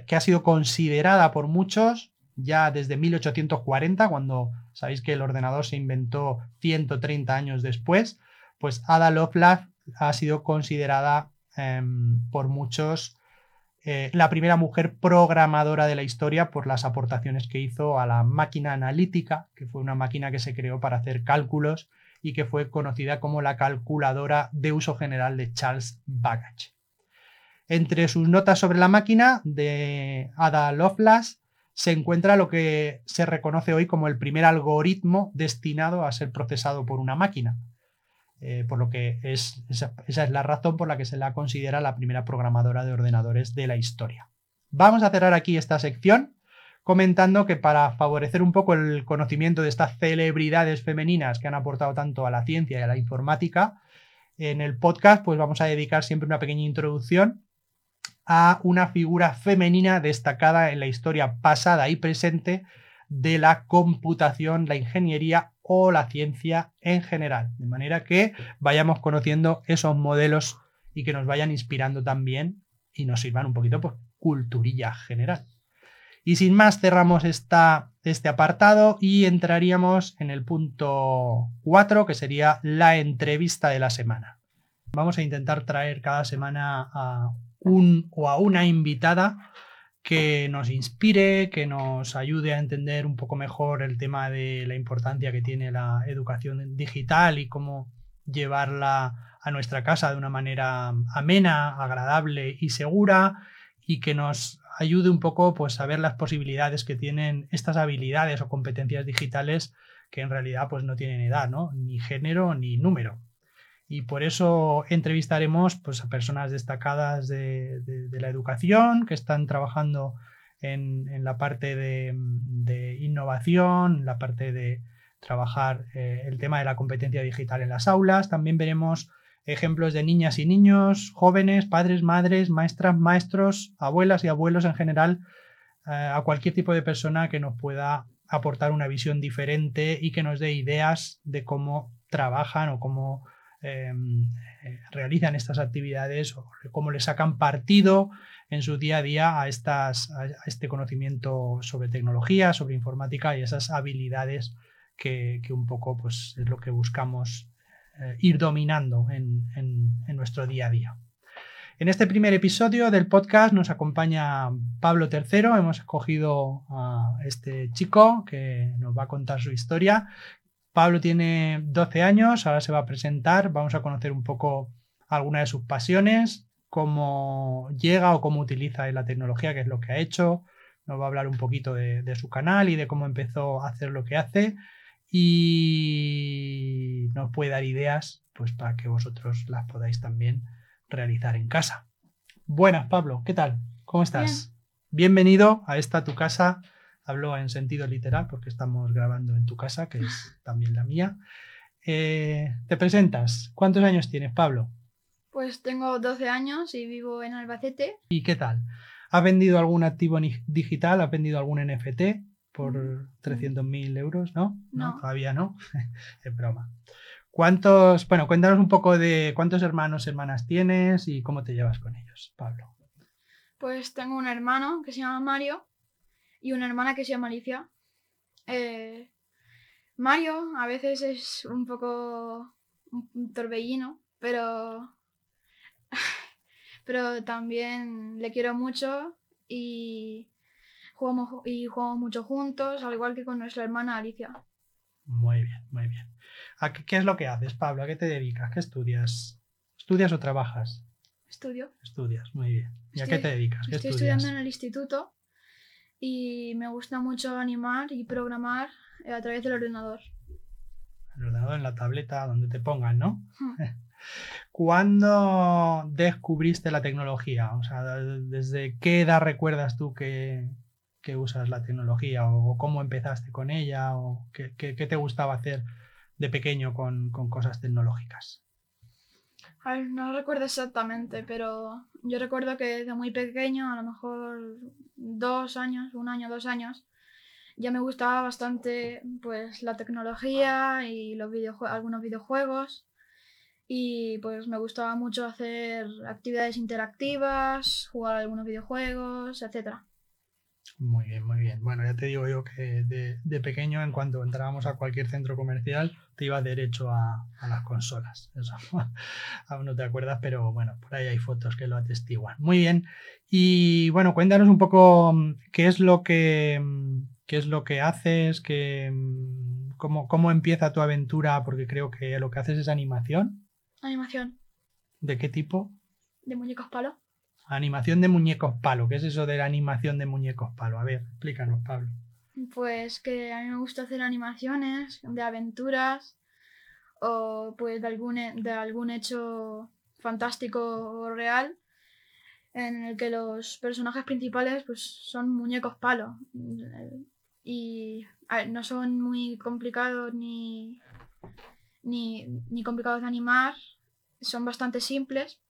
que ha sido considerada por muchos ya desde 1840, cuando sabéis que el ordenador se inventó 130 años después, pues Ada Lovelace ha sido considerada em, por muchos eh, la primera mujer programadora de la historia por las aportaciones que hizo a la máquina analítica, que fue una máquina que se creó para hacer cálculos y que fue conocida como la calculadora de uso general de Charles Babbage. Entre sus notas sobre la máquina de Ada Lovelace se encuentra lo que se reconoce hoy como el primer algoritmo destinado a ser procesado por una máquina. Eh, por lo que es, esa, esa, es la razón por la que se la considera la primera programadora de ordenadores de la historia. Vamos a cerrar aquí esta sección comentando que para favorecer un poco el conocimiento de estas celebridades femeninas que han aportado tanto a la ciencia y a la informática, en el podcast pues vamos a dedicar siempre una pequeña introducción a una figura femenina destacada en la historia pasada y presente de la computación, la ingeniería o la ciencia en general. De manera que vayamos conociendo esos modelos y que nos vayan inspirando también y nos sirvan un poquito por culturilla general. Y sin más cerramos esta, este apartado y entraríamos en el punto 4, que sería la entrevista de la semana. Vamos a intentar traer cada semana a un o a una invitada que nos inspire, que nos ayude a entender un poco mejor el tema de la importancia que tiene la educación digital y cómo llevarla a nuestra casa de una manera amena, agradable y segura y que nos ayude un poco pues a ver las posibilidades que tienen estas habilidades o competencias digitales que en realidad pues no tienen edad, ¿no? ni género ni número y por eso entrevistaremos pues, a personas destacadas de, la educación que están trabajando en, la parte de, innovación, en la parte de trabajar eh, el tema de la competencia digital en las aulas. También veremos ejemplos de niñas y niños, jóvenes, padres, madres, maestras, maestros, abuelas y abuelos en general, eh, a cualquier tipo de persona que nos pueda aportar una visión diferente y que nos dé ideas de cómo trabajan o cómo eh, realizan estas actividades o cómo le sacan partido en su día a día a, estas, a este conocimiento sobre tecnología, sobre informática y esas habilidades que, un poco pues, es lo que buscamos eh, ir dominando en, en, nuestro día a día. En este primer episodio del podcast nos acompaña Pablo III. Hemos escogido a este chico que nos va a contar su historia, Pablo tiene 12 años, ahora se va a presentar, vamos a conocer un poco algunas de sus pasiones, cómo llega o cómo utiliza la tecnología, qué es lo que ha hecho, nos va a hablar un poquito de, su canal y de cómo empezó a hacer lo que hace y nos puede dar ideas pues para que vosotros las podáis también realizar en casa. Buenas, Pablo, ¿qué tal? ¿Cómo estás? Bienvenido a esta tu casa Hablo en sentido literal porque estamos grabando en tu casa, que es también la mía. Eh, ¿Te presentas? ¿Cuántos años tienes, Pablo? Pues tengo 12 años y vivo en Albacete. ¿Y qué tal? ¿Has vendido algún activo digital? ¿Has vendido algún NFT por 300.000 mm. euros? ¿No? ¿No? Todavía no. es broma. ¿Cuántos, bueno, cuéntanos un poco de cuántos hermanos, hermanas tienes y cómo te llevas con ellos, Pablo? Pues tengo un hermano que se llama Mario y una hermana que se llama Alicia. Eh, Mario a veces es un poco un torbellino, pero, pero también le quiero mucho y jugamos, y jugamos mucho juntos, al igual que con nuestra hermana Alicia. Muy bien, muy bien. ¿A qué, es lo que haces, Pablo? ¿A qué te dedicas? ¿Qué estudias? ¿Estudias o trabajas? Estudio. Estudias, muy bien. ¿Y a qué te dedicas? estoy estudiando en el instituto y me gusta mucho animar y programar eh, a través del ordenador. El ordenador en la tableta donde te pongan, ¿no? ¿Cuándo descubriste la tecnología? O sea, ¿desde qué edad recuerdas tú que, usas la tecnología? ¿O cómo empezaste con ella? ¿O qué, te gustaba hacer de pequeño con, con cosas tecnológicas? No recuerdo exactamente, pero yo recuerdo que desde muy pequeño, a lo mejor dos años, un año, dos años, ya me gustaba bastante pues la tecnología y los algunos videojuegos y pues me gustaba mucho hacer actividades interactivas, jugar algunos videojuegos, etcétera. Muy bien, muy bien. Bueno, ya te digo yo que de, pequeño, en cuanto entrábamos a cualquier centro comercial, te iba derecho a, las consolas. Eso aún no te acuerdas, pero bueno, por ahí hay fotos que lo atestiguan. Muy bien. Y bueno, cuéntanos un poco mm, qué es lo que, mm, qué es lo que haces, que, mm, cómo, cómo empieza tu aventura, porque creo que lo que haces es animación. Animación ¿De qué tipo? de muñecos palo. Animación de muñecos palo. ¿Qué es eso de la animación de muñecos palo? A ver, explícanos, Pablo. Pues que a mí me gusta hacer animaciones de aventuras o pues de algún, de algún hecho fantástico o real en el que los personajes principales pues son muñecos palo y no son muy complicados ni, ni, ni complicados de animar, son bastante simples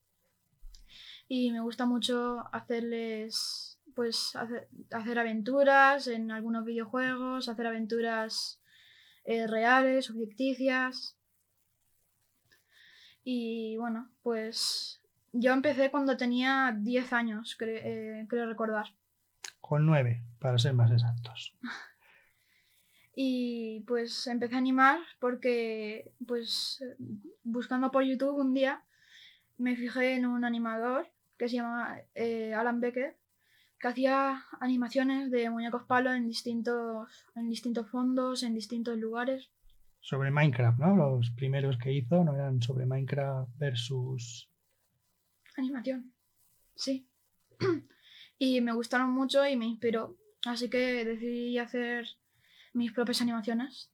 y me gusta mucho hacerles pues hacer, hacer aventuras en algunos videojuegos, hacer aventuras eh, reales o ficticias. Y bueno, pues yo empecé cuando tenía 10 años, cre- eh, creo recordar. Con nueve, para ser más exactos. Y pues empecé a animar porque pues buscando por YouTube un día me fijé en un animador que se llama eh, Alan Becker que hacía animaciones de muñecos palo en distintos, en distintos fondos, en distintos lugares. Sobre Minecraft, ¿no? Los primeros que hizo no eran sobre Minecraft versus. Animación. Sí. y me gustaron mucho y me inspiró. Así que decidí hacer mis propias animaciones.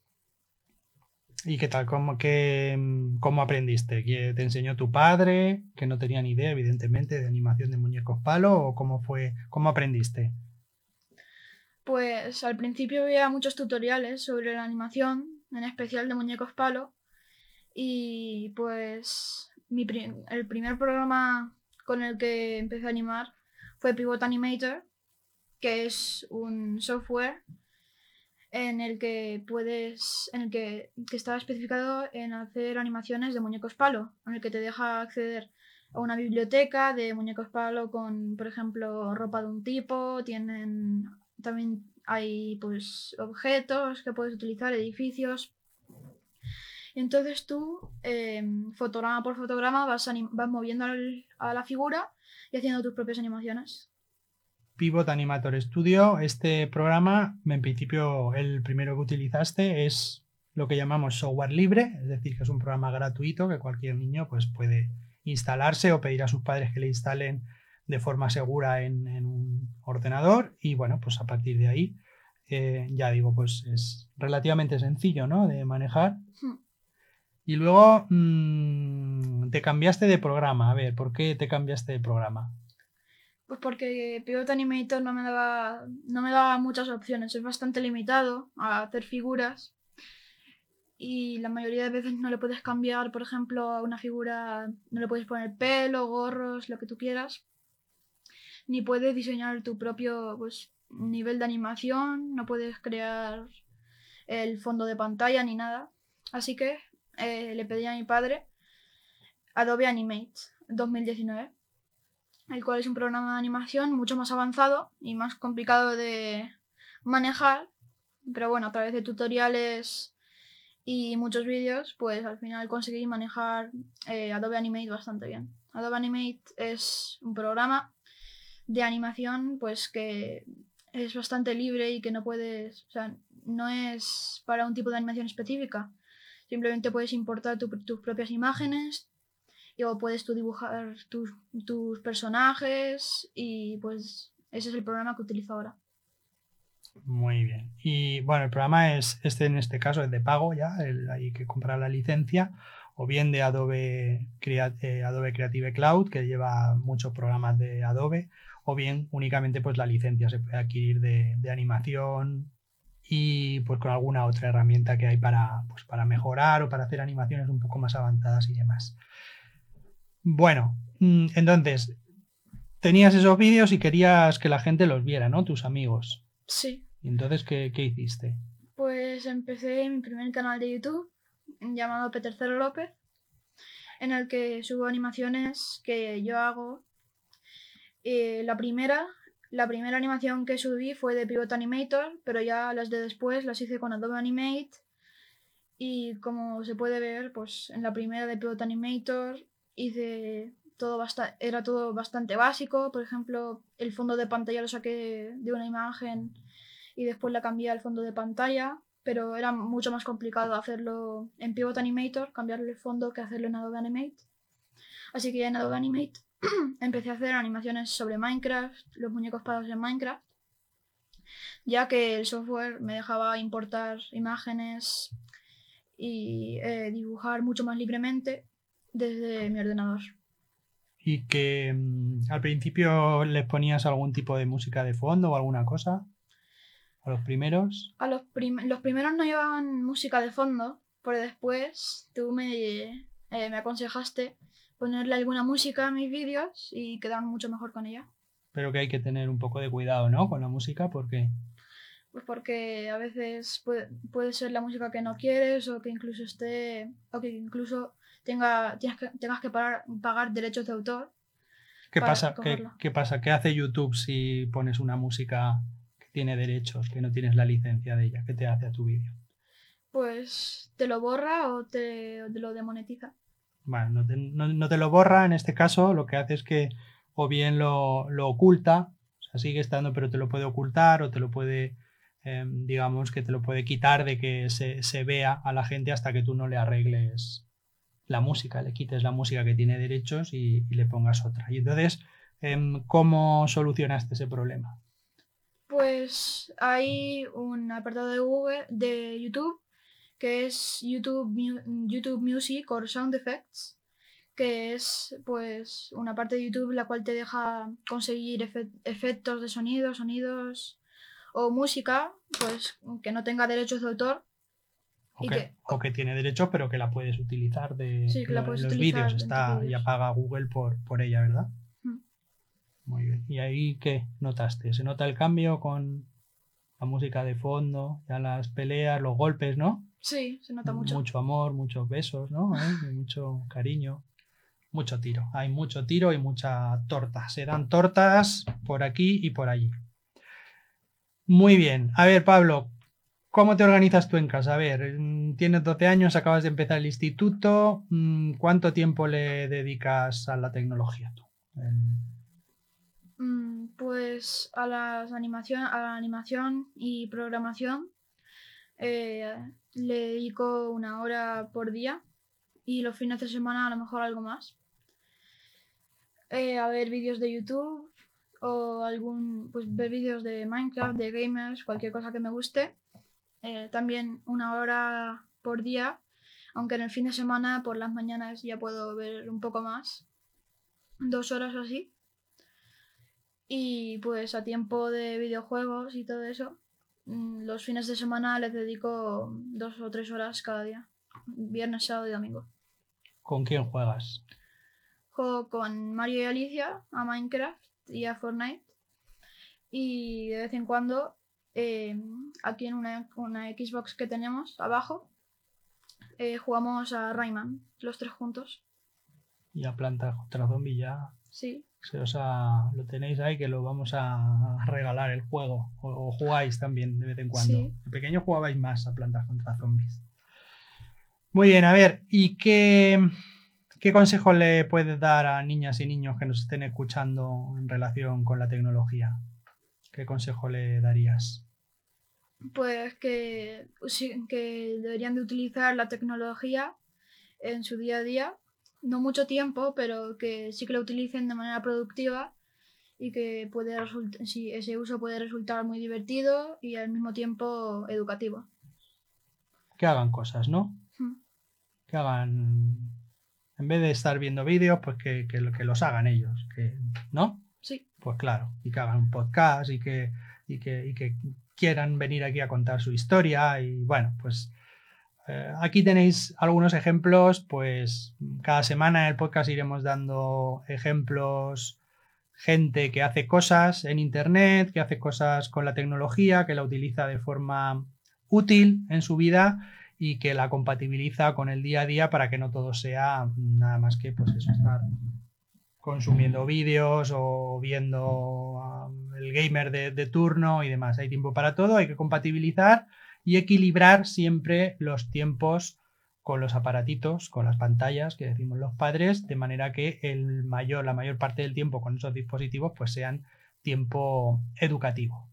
¿Y qué tal? ¿Cómo, qué, mm, cómo aprendiste? ¿Que ¿Te enseñó tu padre, que no tenía ni idea, evidentemente, de animación de muñecos palo? ¿O cómo fue? ¿Cómo aprendiste? Pues al principio veía muchos tutoriales sobre la animación, en especial de muñecos palo. Y pues mi el primer programa con el que empecé a animar fue Pivot Animator, que es un software en el que puedes, en el que, que está especificado en hacer animaciones de muñecos palo, en el que te deja acceder a una biblioteca de muñecos palo con, por ejemplo, ropa de un tipo, tienen también hay pues objetos que puedes utilizar, edificios. Y entonces tú, eh, fotograma por fotograma, vas, vas moviendo a la figura y haciendo tus propias animaciones. Pivot Animator Studio, este programa, en principio el primero que utilizaste es lo que llamamos software libre, es decir, que es un programa gratuito que cualquier niño pues, puede instalarse o pedir a sus padres que le instalen de forma segura en, en un ordenador y bueno, pues a partir de ahí, eh, ya digo, pues es relativamente sencillo, ¿no? De manejar. Hmm. Y luego mm, te cambiaste de programa. A ver, ¿por qué te cambiaste de programa? Pues porque Pivot Animator no me daba, no me daba muchas opciones, es bastante limitado a hacer figuras y la mayoría de veces no le puedes cambiar, por ejemplo, a una figura, no le puedes poner pelo, gorros, lo que tú quieras, ni puedes diseñar tu propio pues, nivel de animación, no puedes crear el fondo de pantalla ni nada. Así que eh, le pedí a mi padre Adobe Animate 2019 el cual es un programa de animación mucho más avanzado y más complicado de manejar, pero bueno, a través de tutoriales y muchos vídeos, pues al final conseguí manejar eh, Adobe Animate bastante bien. Adobe Animate es un programa de animación pues que es bastante libre y que no puedes, o sea, no es para un tipo de animación específica. Simplemente puedes importar tu- tus propias imágenes, y o puedes tú dibujar tus, tus personajes y pues ese es el programa que utilizo ahora. Muy bien. Y bueno, el programa es este en este caso es de pago ya, hay que comprar la licencia, o bien de Adobe, eh, Adobe Creative Cloud, que lleva muchos programas de Adobe, o bien únicamente pues la licencia se puede adquirir de, de animación y pues con alguna otra herramienta que hay para, pues, para mejorar o para hacer animaciones un poco más avanzadas y demás. Bueno, mm, entonces, tenías esos vídeos y querías que la gente los viera, ¿no? Tus amigos. Sí, ¿Y entonces qué, qué hiciste? pues empecé mi primer canal de YouTube llamado Peter Cero López, en el que subo animaciones que yo hago. Eh, la primera, la primera animación que subí fue de Pivot Animator, pero ya las de después las hice con Adobe Animate. Y como se puede ver, pues en la primera de Pivot Animator hice todo era todo bastante básico. Por ejemplo, el fondo de pantalla lo saqué de una imagen y después la cambié al fondo de pantalla, pero era mucho más complicado hacerlo en Pivot Animator, cambiarle el fondo que hacerlo en Adobe Animate. Así que en Adobe Animate empecé a hacer animaciones sobre Minecraft, los muñecos parados en Minecraft, ya que el software me dejaba importar imágenes y eh, dibujar mucho más libremente desde mi ordenador. ¿Y que mm, al principio les ponías algún tipo de música de fondo o alguna cosa? ¿A los primeros? A los, los primeros no llevaban música de fondo, pero después tú me, eh, me aconsejaste ponerle alguna música a mis vídeos y quedar mucho mejor con ella. Pero que hay que tener un poco de cuidado, ¿no? Con la música, porque... Pues porque a veces puede, puede ser la música que no quieres o que incluso esté... o que incluso tenga, tienes que, tengas que pagar derechos de autor. ¿Qué pasa? ¿Qué, ¿Qué pasa? ¿Qué hace YouTube si pones una música que tiene derechos, que no tienes la licencia de ella? ¿Qué te hace a tu vídeo? Pues te lo borra o te, te lo demonetiza. Bueno, no te, no, te, lo borra, en este caso lo que hace es que o bien lo, lo oculta, o sea, sigue estando, pero te lo puede ocultar o te lo puede, em, digamos, que te lo puede quitar de que se, se, vea a la gente hasta que tú no le arregles la música, le quites la música que tiene derechos y, le pongas otra. Y entonces, em, ¿cómo solucionaste ese problema? Pues hay un apartado de Google, de YouTube, que es YouTube, YouTube Music o Sound Effects, que es pues una parte de YouTube la cual te deja conseguir efectos de sonido, sonidos o música, pues que no tenga derechos de autor o que, tiene derechos, pero que la puedes utilizar de, los vídeos. Está ya paga Google por, por ella, ¿verdad? Mm. Muy bien. ¿Y ahí qué notaste? ¿Se nota el cambio con la música de fondo, ya las peleas, los golpes, ¿no? Sí, se nota mucho. Mucho amor, muchos besos, ¿no? mucho cariño, mucho tiro. Hay mucho tiro y mucha torta. Se dan tortas por aquí y por allí. Muy bien. A ver, Pablo, ¿Cómo te organizas tú en casa? A ver, mm, tienes 12 años, acabas de empezar el instituto. Mm, ¿Cuánto tiempo le dedicas a la tecnología tú? Mm, pues a, las animación, a la animación y programación eh, le dedico una hora por día y los fines de semana a lo mejor algo más. Eh, a ver vídeos de YouTube o algún, pues ver vídeos de Minecraft, de gamers, cualquier cosa que me guste eh, también una hora por día, aunque en el fin de semana por las mañanas ya puedo ver un poco más, dos horas o así. Y pues a tiempo de videojuegos y todo eso, mm, los fines de semana les dedico dos o tres horas cada día, viernes, sábado y domingo. ¿Con quién juegas? Juego con Mario y Alicia a Minecraft y a Fortnite. Y de vez en cuando Em, aquí en una, Xbox que tenemos abajo, eh, jugamos a Rayman, los tres juntos. Y a Planta contra Zombie ya. Sí. O sea, lo tenéis ahí que lo vamos a regalar el juego. O, jugáis también de vez en cuando. Sí. De pequeño jugabais más a Plantas contra Zombies. Muy bien, a ver, ¿y qué, qué consejo le puedes dar a niñas y niños que nos estén escuchando en relación con la tecnología? ¿Qué consejo le darías? Pues que, que deberían de utilizar la tecnología en su día a día, no mucho tiempo, pero que sí que lo utilicen de manera productiva y que puede si ese uso puede resultar muy divertido y al mismo tiempo educativo. Que hagan cosas, ¿no? Que hagan, en vez de estar viendo vídeos, pues que, que, que los hagan ellos, que, ¿no? Sí. Pues claro, y que hagan un podcast y que, y que, y que quieran venir aquí a contar su historia y bueno, pues eh, aquí tenéis algunos ejemplos, pues cada semana en el podcast iremos dando ejemplos, gente que hace cosas en Internet, que hace cosas con la tecnología, que la utiliza de forma útil en su vida y que la compatibiliza con el día a día para que no todo sea nada más que pues eso, estar consumiendo vídeos o viendo el gamer de, turno y demás. Hay tiempo para todo, hay que compatibilizar y equilibrar siempre los tiempos con los aparatitos, con las pantallas que decimos los padres, de manera que el mayor, la mayor parte del tiempo con esos dispositivos pues sean tiempo educativo.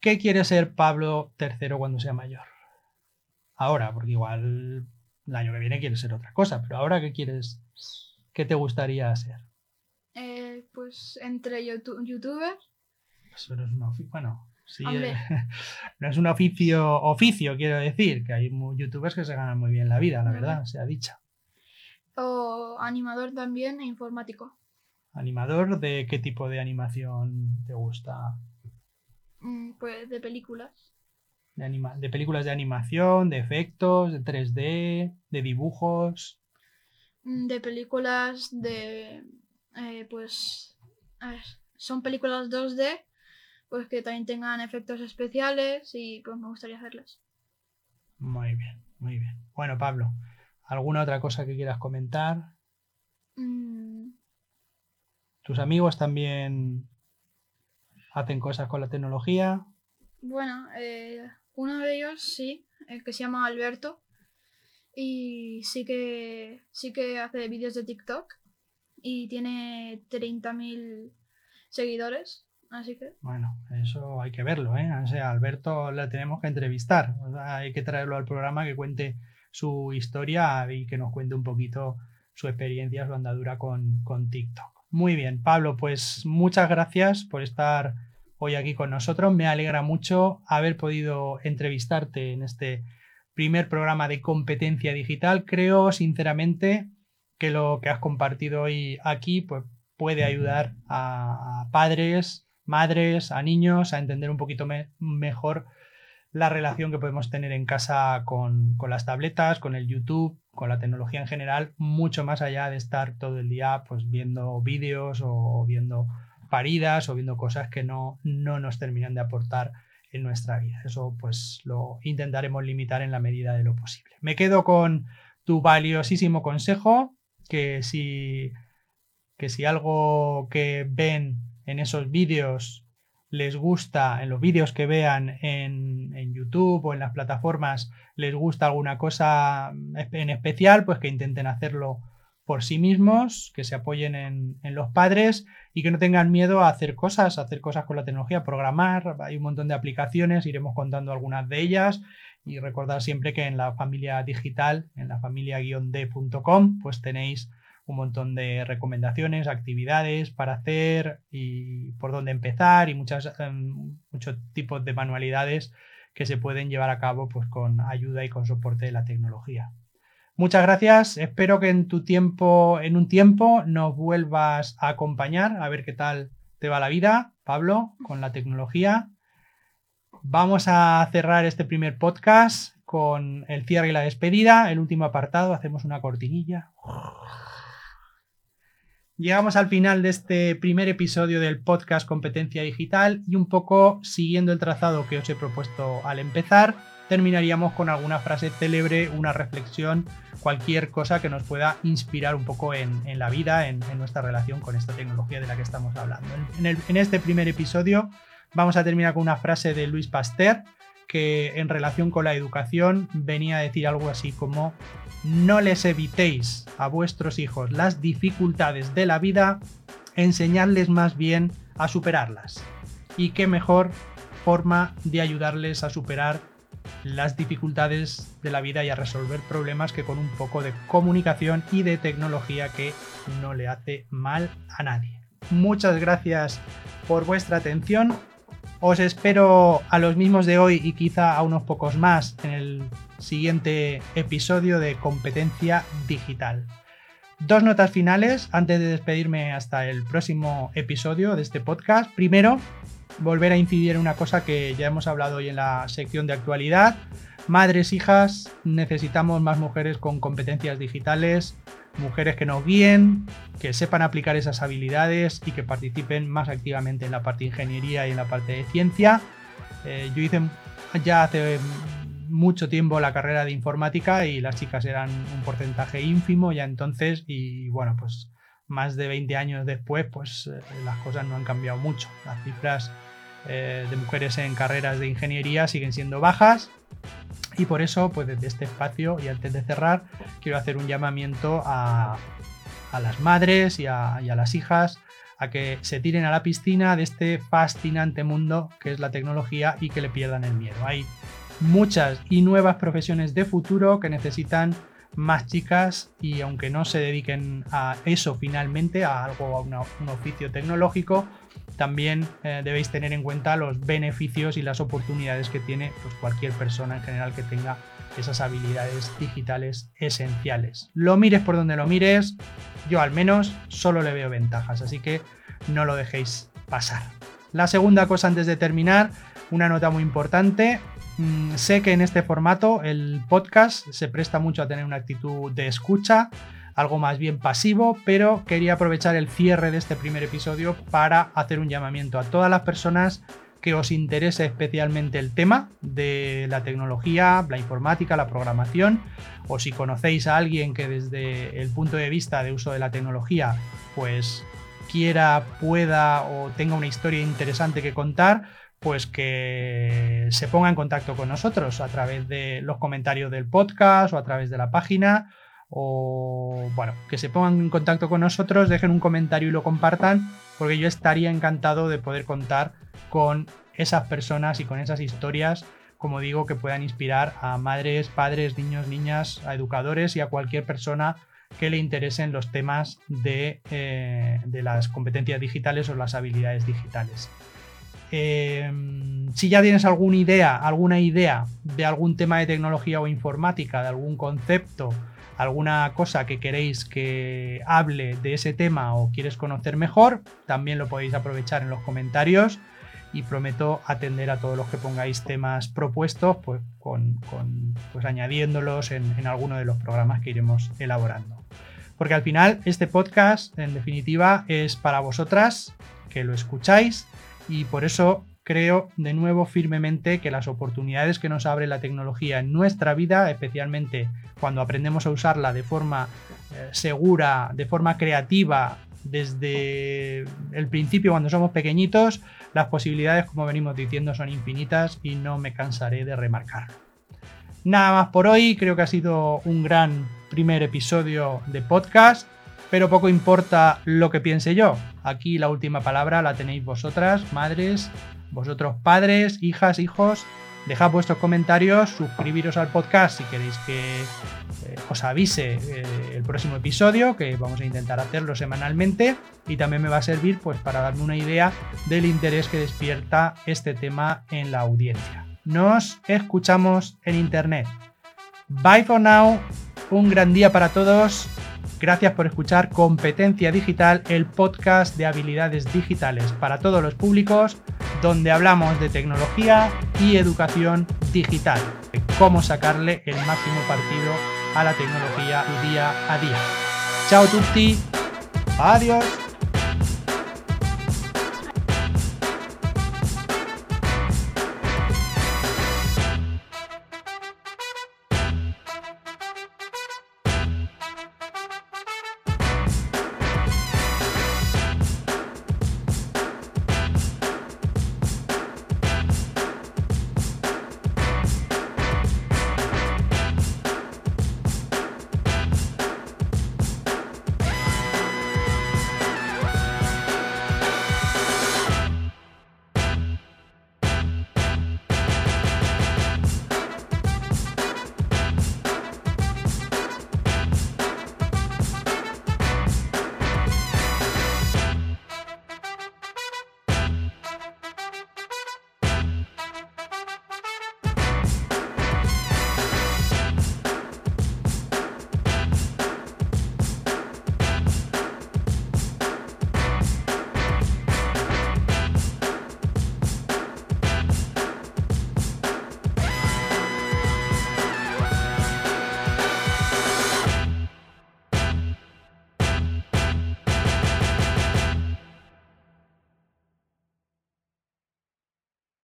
¿Qué quiere ser Pablo III cuando sea mayor? Ahora, porque igual el año que viene quiere ser otra cosa, pero ahora ¿qué quieres? ¿Qué te gustaría ser? Eh, pues entre youtu- youtubers. Eso no es una bueno, sí, eh, no es un oficio, oficio, quiero decir, que hay youtubers que se ganan muy bien la vida, la verdad, sea dicha. O animador también e informático. Animador, ¿de qué tipo de animación te gusta? Mm, Pues de películas. De, anima- de películas de animación, de efectos, de 3D, de dibujos. Mm, De películas de. eh, pues. a ver, son películas 2D. Pues que también tengan efectos especiales y pues me gustaría hacerlas. Muy bien, muy bien. Bueno, Pablo, ¿alguna otra cosa que quieras comentar? Mm, ¿Tus amigos también hacen cosas con la tecnología? Bueno, eh, uno de ellos sí, el que se llama Alberto. Y sí que sí que hace vídeos de TikTok. Y tiene 30.000 seguidores. Así que. Bueno, eso hay que verlo, ¿eh? Alberto le tenemos que entrevistar. Hay que traerlo al programa que cuente su historia y que nos cuente un poquito su experiencia, su andadura con, con TikTok. Muy bien, Pablo, pues muchas gracias por estar hoy aquí con nosotros. Me alegra mucho haber podido entrevistarte en este primer programa de competencia digital. Creo sinceramente que lo que has compartido hoy aquí pues, puede ayudar a, padres, madres, a niños a entender un poquito me- mejor la relación que podemos tener en casa con, con las tabletas, con el YouTube, con la tecnología en general, mucho más allá de estar todo el día pues viendo vídeos o viendo paridas o viendo cosas que no, no nos terminan de aportar en nuestra vida. Eso pues lo intentaremos limitar en la medida de lo posible. Me quedo con tu valiosísimo consejo, que si, que si algo que ven en esos vídeos les gusta, en los vídeos que vean en, en YouTube o en las plataformas, les gusta alguna cosa en especial, pues que intenten hacerlo por sí mismos, que se apoyen en, los padres y que no tengan miedo a hacer cosas, a hacer cosas con la tecnología, programar. Hay un montón de aplicaciones, iremos contando algunas de ellas y recordad siempre que en la familia digital, en la familia-d.com, pues tenéis un montón de recomendaciones, actividades para hacer y por dónde empezar y muchas, em, muchos tipos de manualidades que se pueden llevar a cabo pues, con ayuda y con soporte de la tecnología. Muchas gracias. Espero que en tu tiempo, en un tiempo, nos vuelvas a acompañar a ver qué tal te va la vida, Pablo, con la tecnología. Vamos a cerrar este primer podcast con el cierre y la despedida. El último apartado, hacemos una cortinilla. Llegamos al final de este primer episodio del podcast Competencia Digital y un poco siguiendo el trazado que os he propuesto al empezar, terminaríamos con alguna frase célebre, una reflexión, cualquier cosa que nos pueda inspirar un poco en, la vida, en, nuestra relación con esta tecnología de la que estamos hablando. En, en este primer episodio vamos a terminar con una frase de Luis Pasteur que en relación con la educación venía a decir algo así como no les evitéis a vuestros hijos las dificultades de la vida, enseñadles más bien a superarlas. Y qué mejor forma de ayudarles a superar las dificultades de la vida y a resolver problemas que con un poco de comunicación y de tecnología que no le hace mal a nadie. Muchas gracias por vuestra atención. Os espero a los mismos de hoy y quizá a unos pocos más en el siguiente episodio de Competencia Digital. Dos notas finales antes de despedirme hasta el próximo episodio de este podcast. Primero, volver a incidir en una cosa que ya hemos hablado hoy en la sección de actualidad. Madres, hijas, necesitamos más mujeres con competencias digitales, mujeres que nos guíen, que sepan aplicar esas habilidades y que participen más activamente en la parte de ingeniería y en la parte de ciencia. Eh, yo hice ya hace mucho tiempo la carrera de informática y las chicas eran un porcentaje ínfimo ya entonces y bueno, pues más de 20 años después, pues eh, las cosas no han cambiado mucho. Las cifras eh, de mujeres en carreras de ingeniería siguen siendo bajas Y por eso, pues desde este espacio y antes de cerrar, quiero hacer un llamamiento a, las madres y a, y a las hijas a que se tiren a la piscina de este fascinante mundo que es la tecnología y que le pierdan el miedo. Hay muchas y nuevas profesiones de futuro que necesitan más chicas y aunque no se dediquen a eso finalmente, a algo, a un oficio tecnológico, también eh, debéis tener en cuenta los beneficios y las oportunidades que tiene pues, cualquier persona en general que tenga esas habilidades digitales esenciales. Lo mires por donde lo mires, yo al menos solo le veo ventajas, así que no lo dejéis pasar. La segunda cosa antes de terminar, una nota muy importante, Mm, sé que en este formato el podcast se presta mucho a tener una actitud de escucha, algo más bien pasivo, pero quería aprovechar el cierre de este primer episodio para hacer un llamamiento a todas las personas que os interese especialmente el tema de la tecnología, la informática, la programación, o si conocéis a alguien que desde el punto de vista de uso de la tecnología, pues quiera, pueda o tenga una historia interesante que contar, pues que se ponga en contacto con nosotros a través de los comentarios del podcast o a través de la página o bueno, que se pongan en contacto con nosotros, dejen un comentario y lo compartan, porque yo estaría encantado de poder contar con esas personas y con esas historias, como digo, que puedan inspirar a madres, padres, niños, niñas, a educadores y a cualquier persona que le interesen los temas de, eh, de las competencias digitales o las habilidades digitales. Em, si ya tienes alguna idea, alguna idea de algún tema de tecnología o informática, de algún concepto, alguna cosa que queréis que hable de ese tema o quieres conocer mejor, también lo podéis aprovechar en los comentarios y prometo atender a todos los que pongáis temas propuestos, pues, con, pues añadiéndolos en, en alguno de los programas que iremos elaborando. Porque al final este podcast, en definitiva, es para vosotras que lo escucháis y por eso creo de nuevo firmemente que las oportunidades que nos abre la tecnología en nuestra vida, especialmente cuando aprendemos a usarla de forma eh, segura, de forma creativa, desde el principio cuando somos pequeñitos, las posibilidades, como venimos diciendo, son infinitas y no me cansaré de remarcarlo. Nada más por hoy, creo que ha sido un gran primer episodio de podcast pero poco importa lo que piense yo. Aquí la última palabra la tenéis vosotras, madres, vosotros padres, hijas, hijos. Dejad vuestros comentarios, suscribiros al podcast si queréis que eh, os avise eh, el próximo episodio, que vamos a intentar hacerlo semanalmente, y también me va a servir pues, para darme una idea del interés que despierta este tema en la audiencia. Nos escuchamos en internet. Bye for now, un gran día para todos Gracias por escuchar Competencia Digital, el podcast de habilidades digitales para todos los públicos, donde hablamos de tecnología y educación digital, cómo sacarle el máximo partido a la tecnología día a día. Chao tutti, adiós.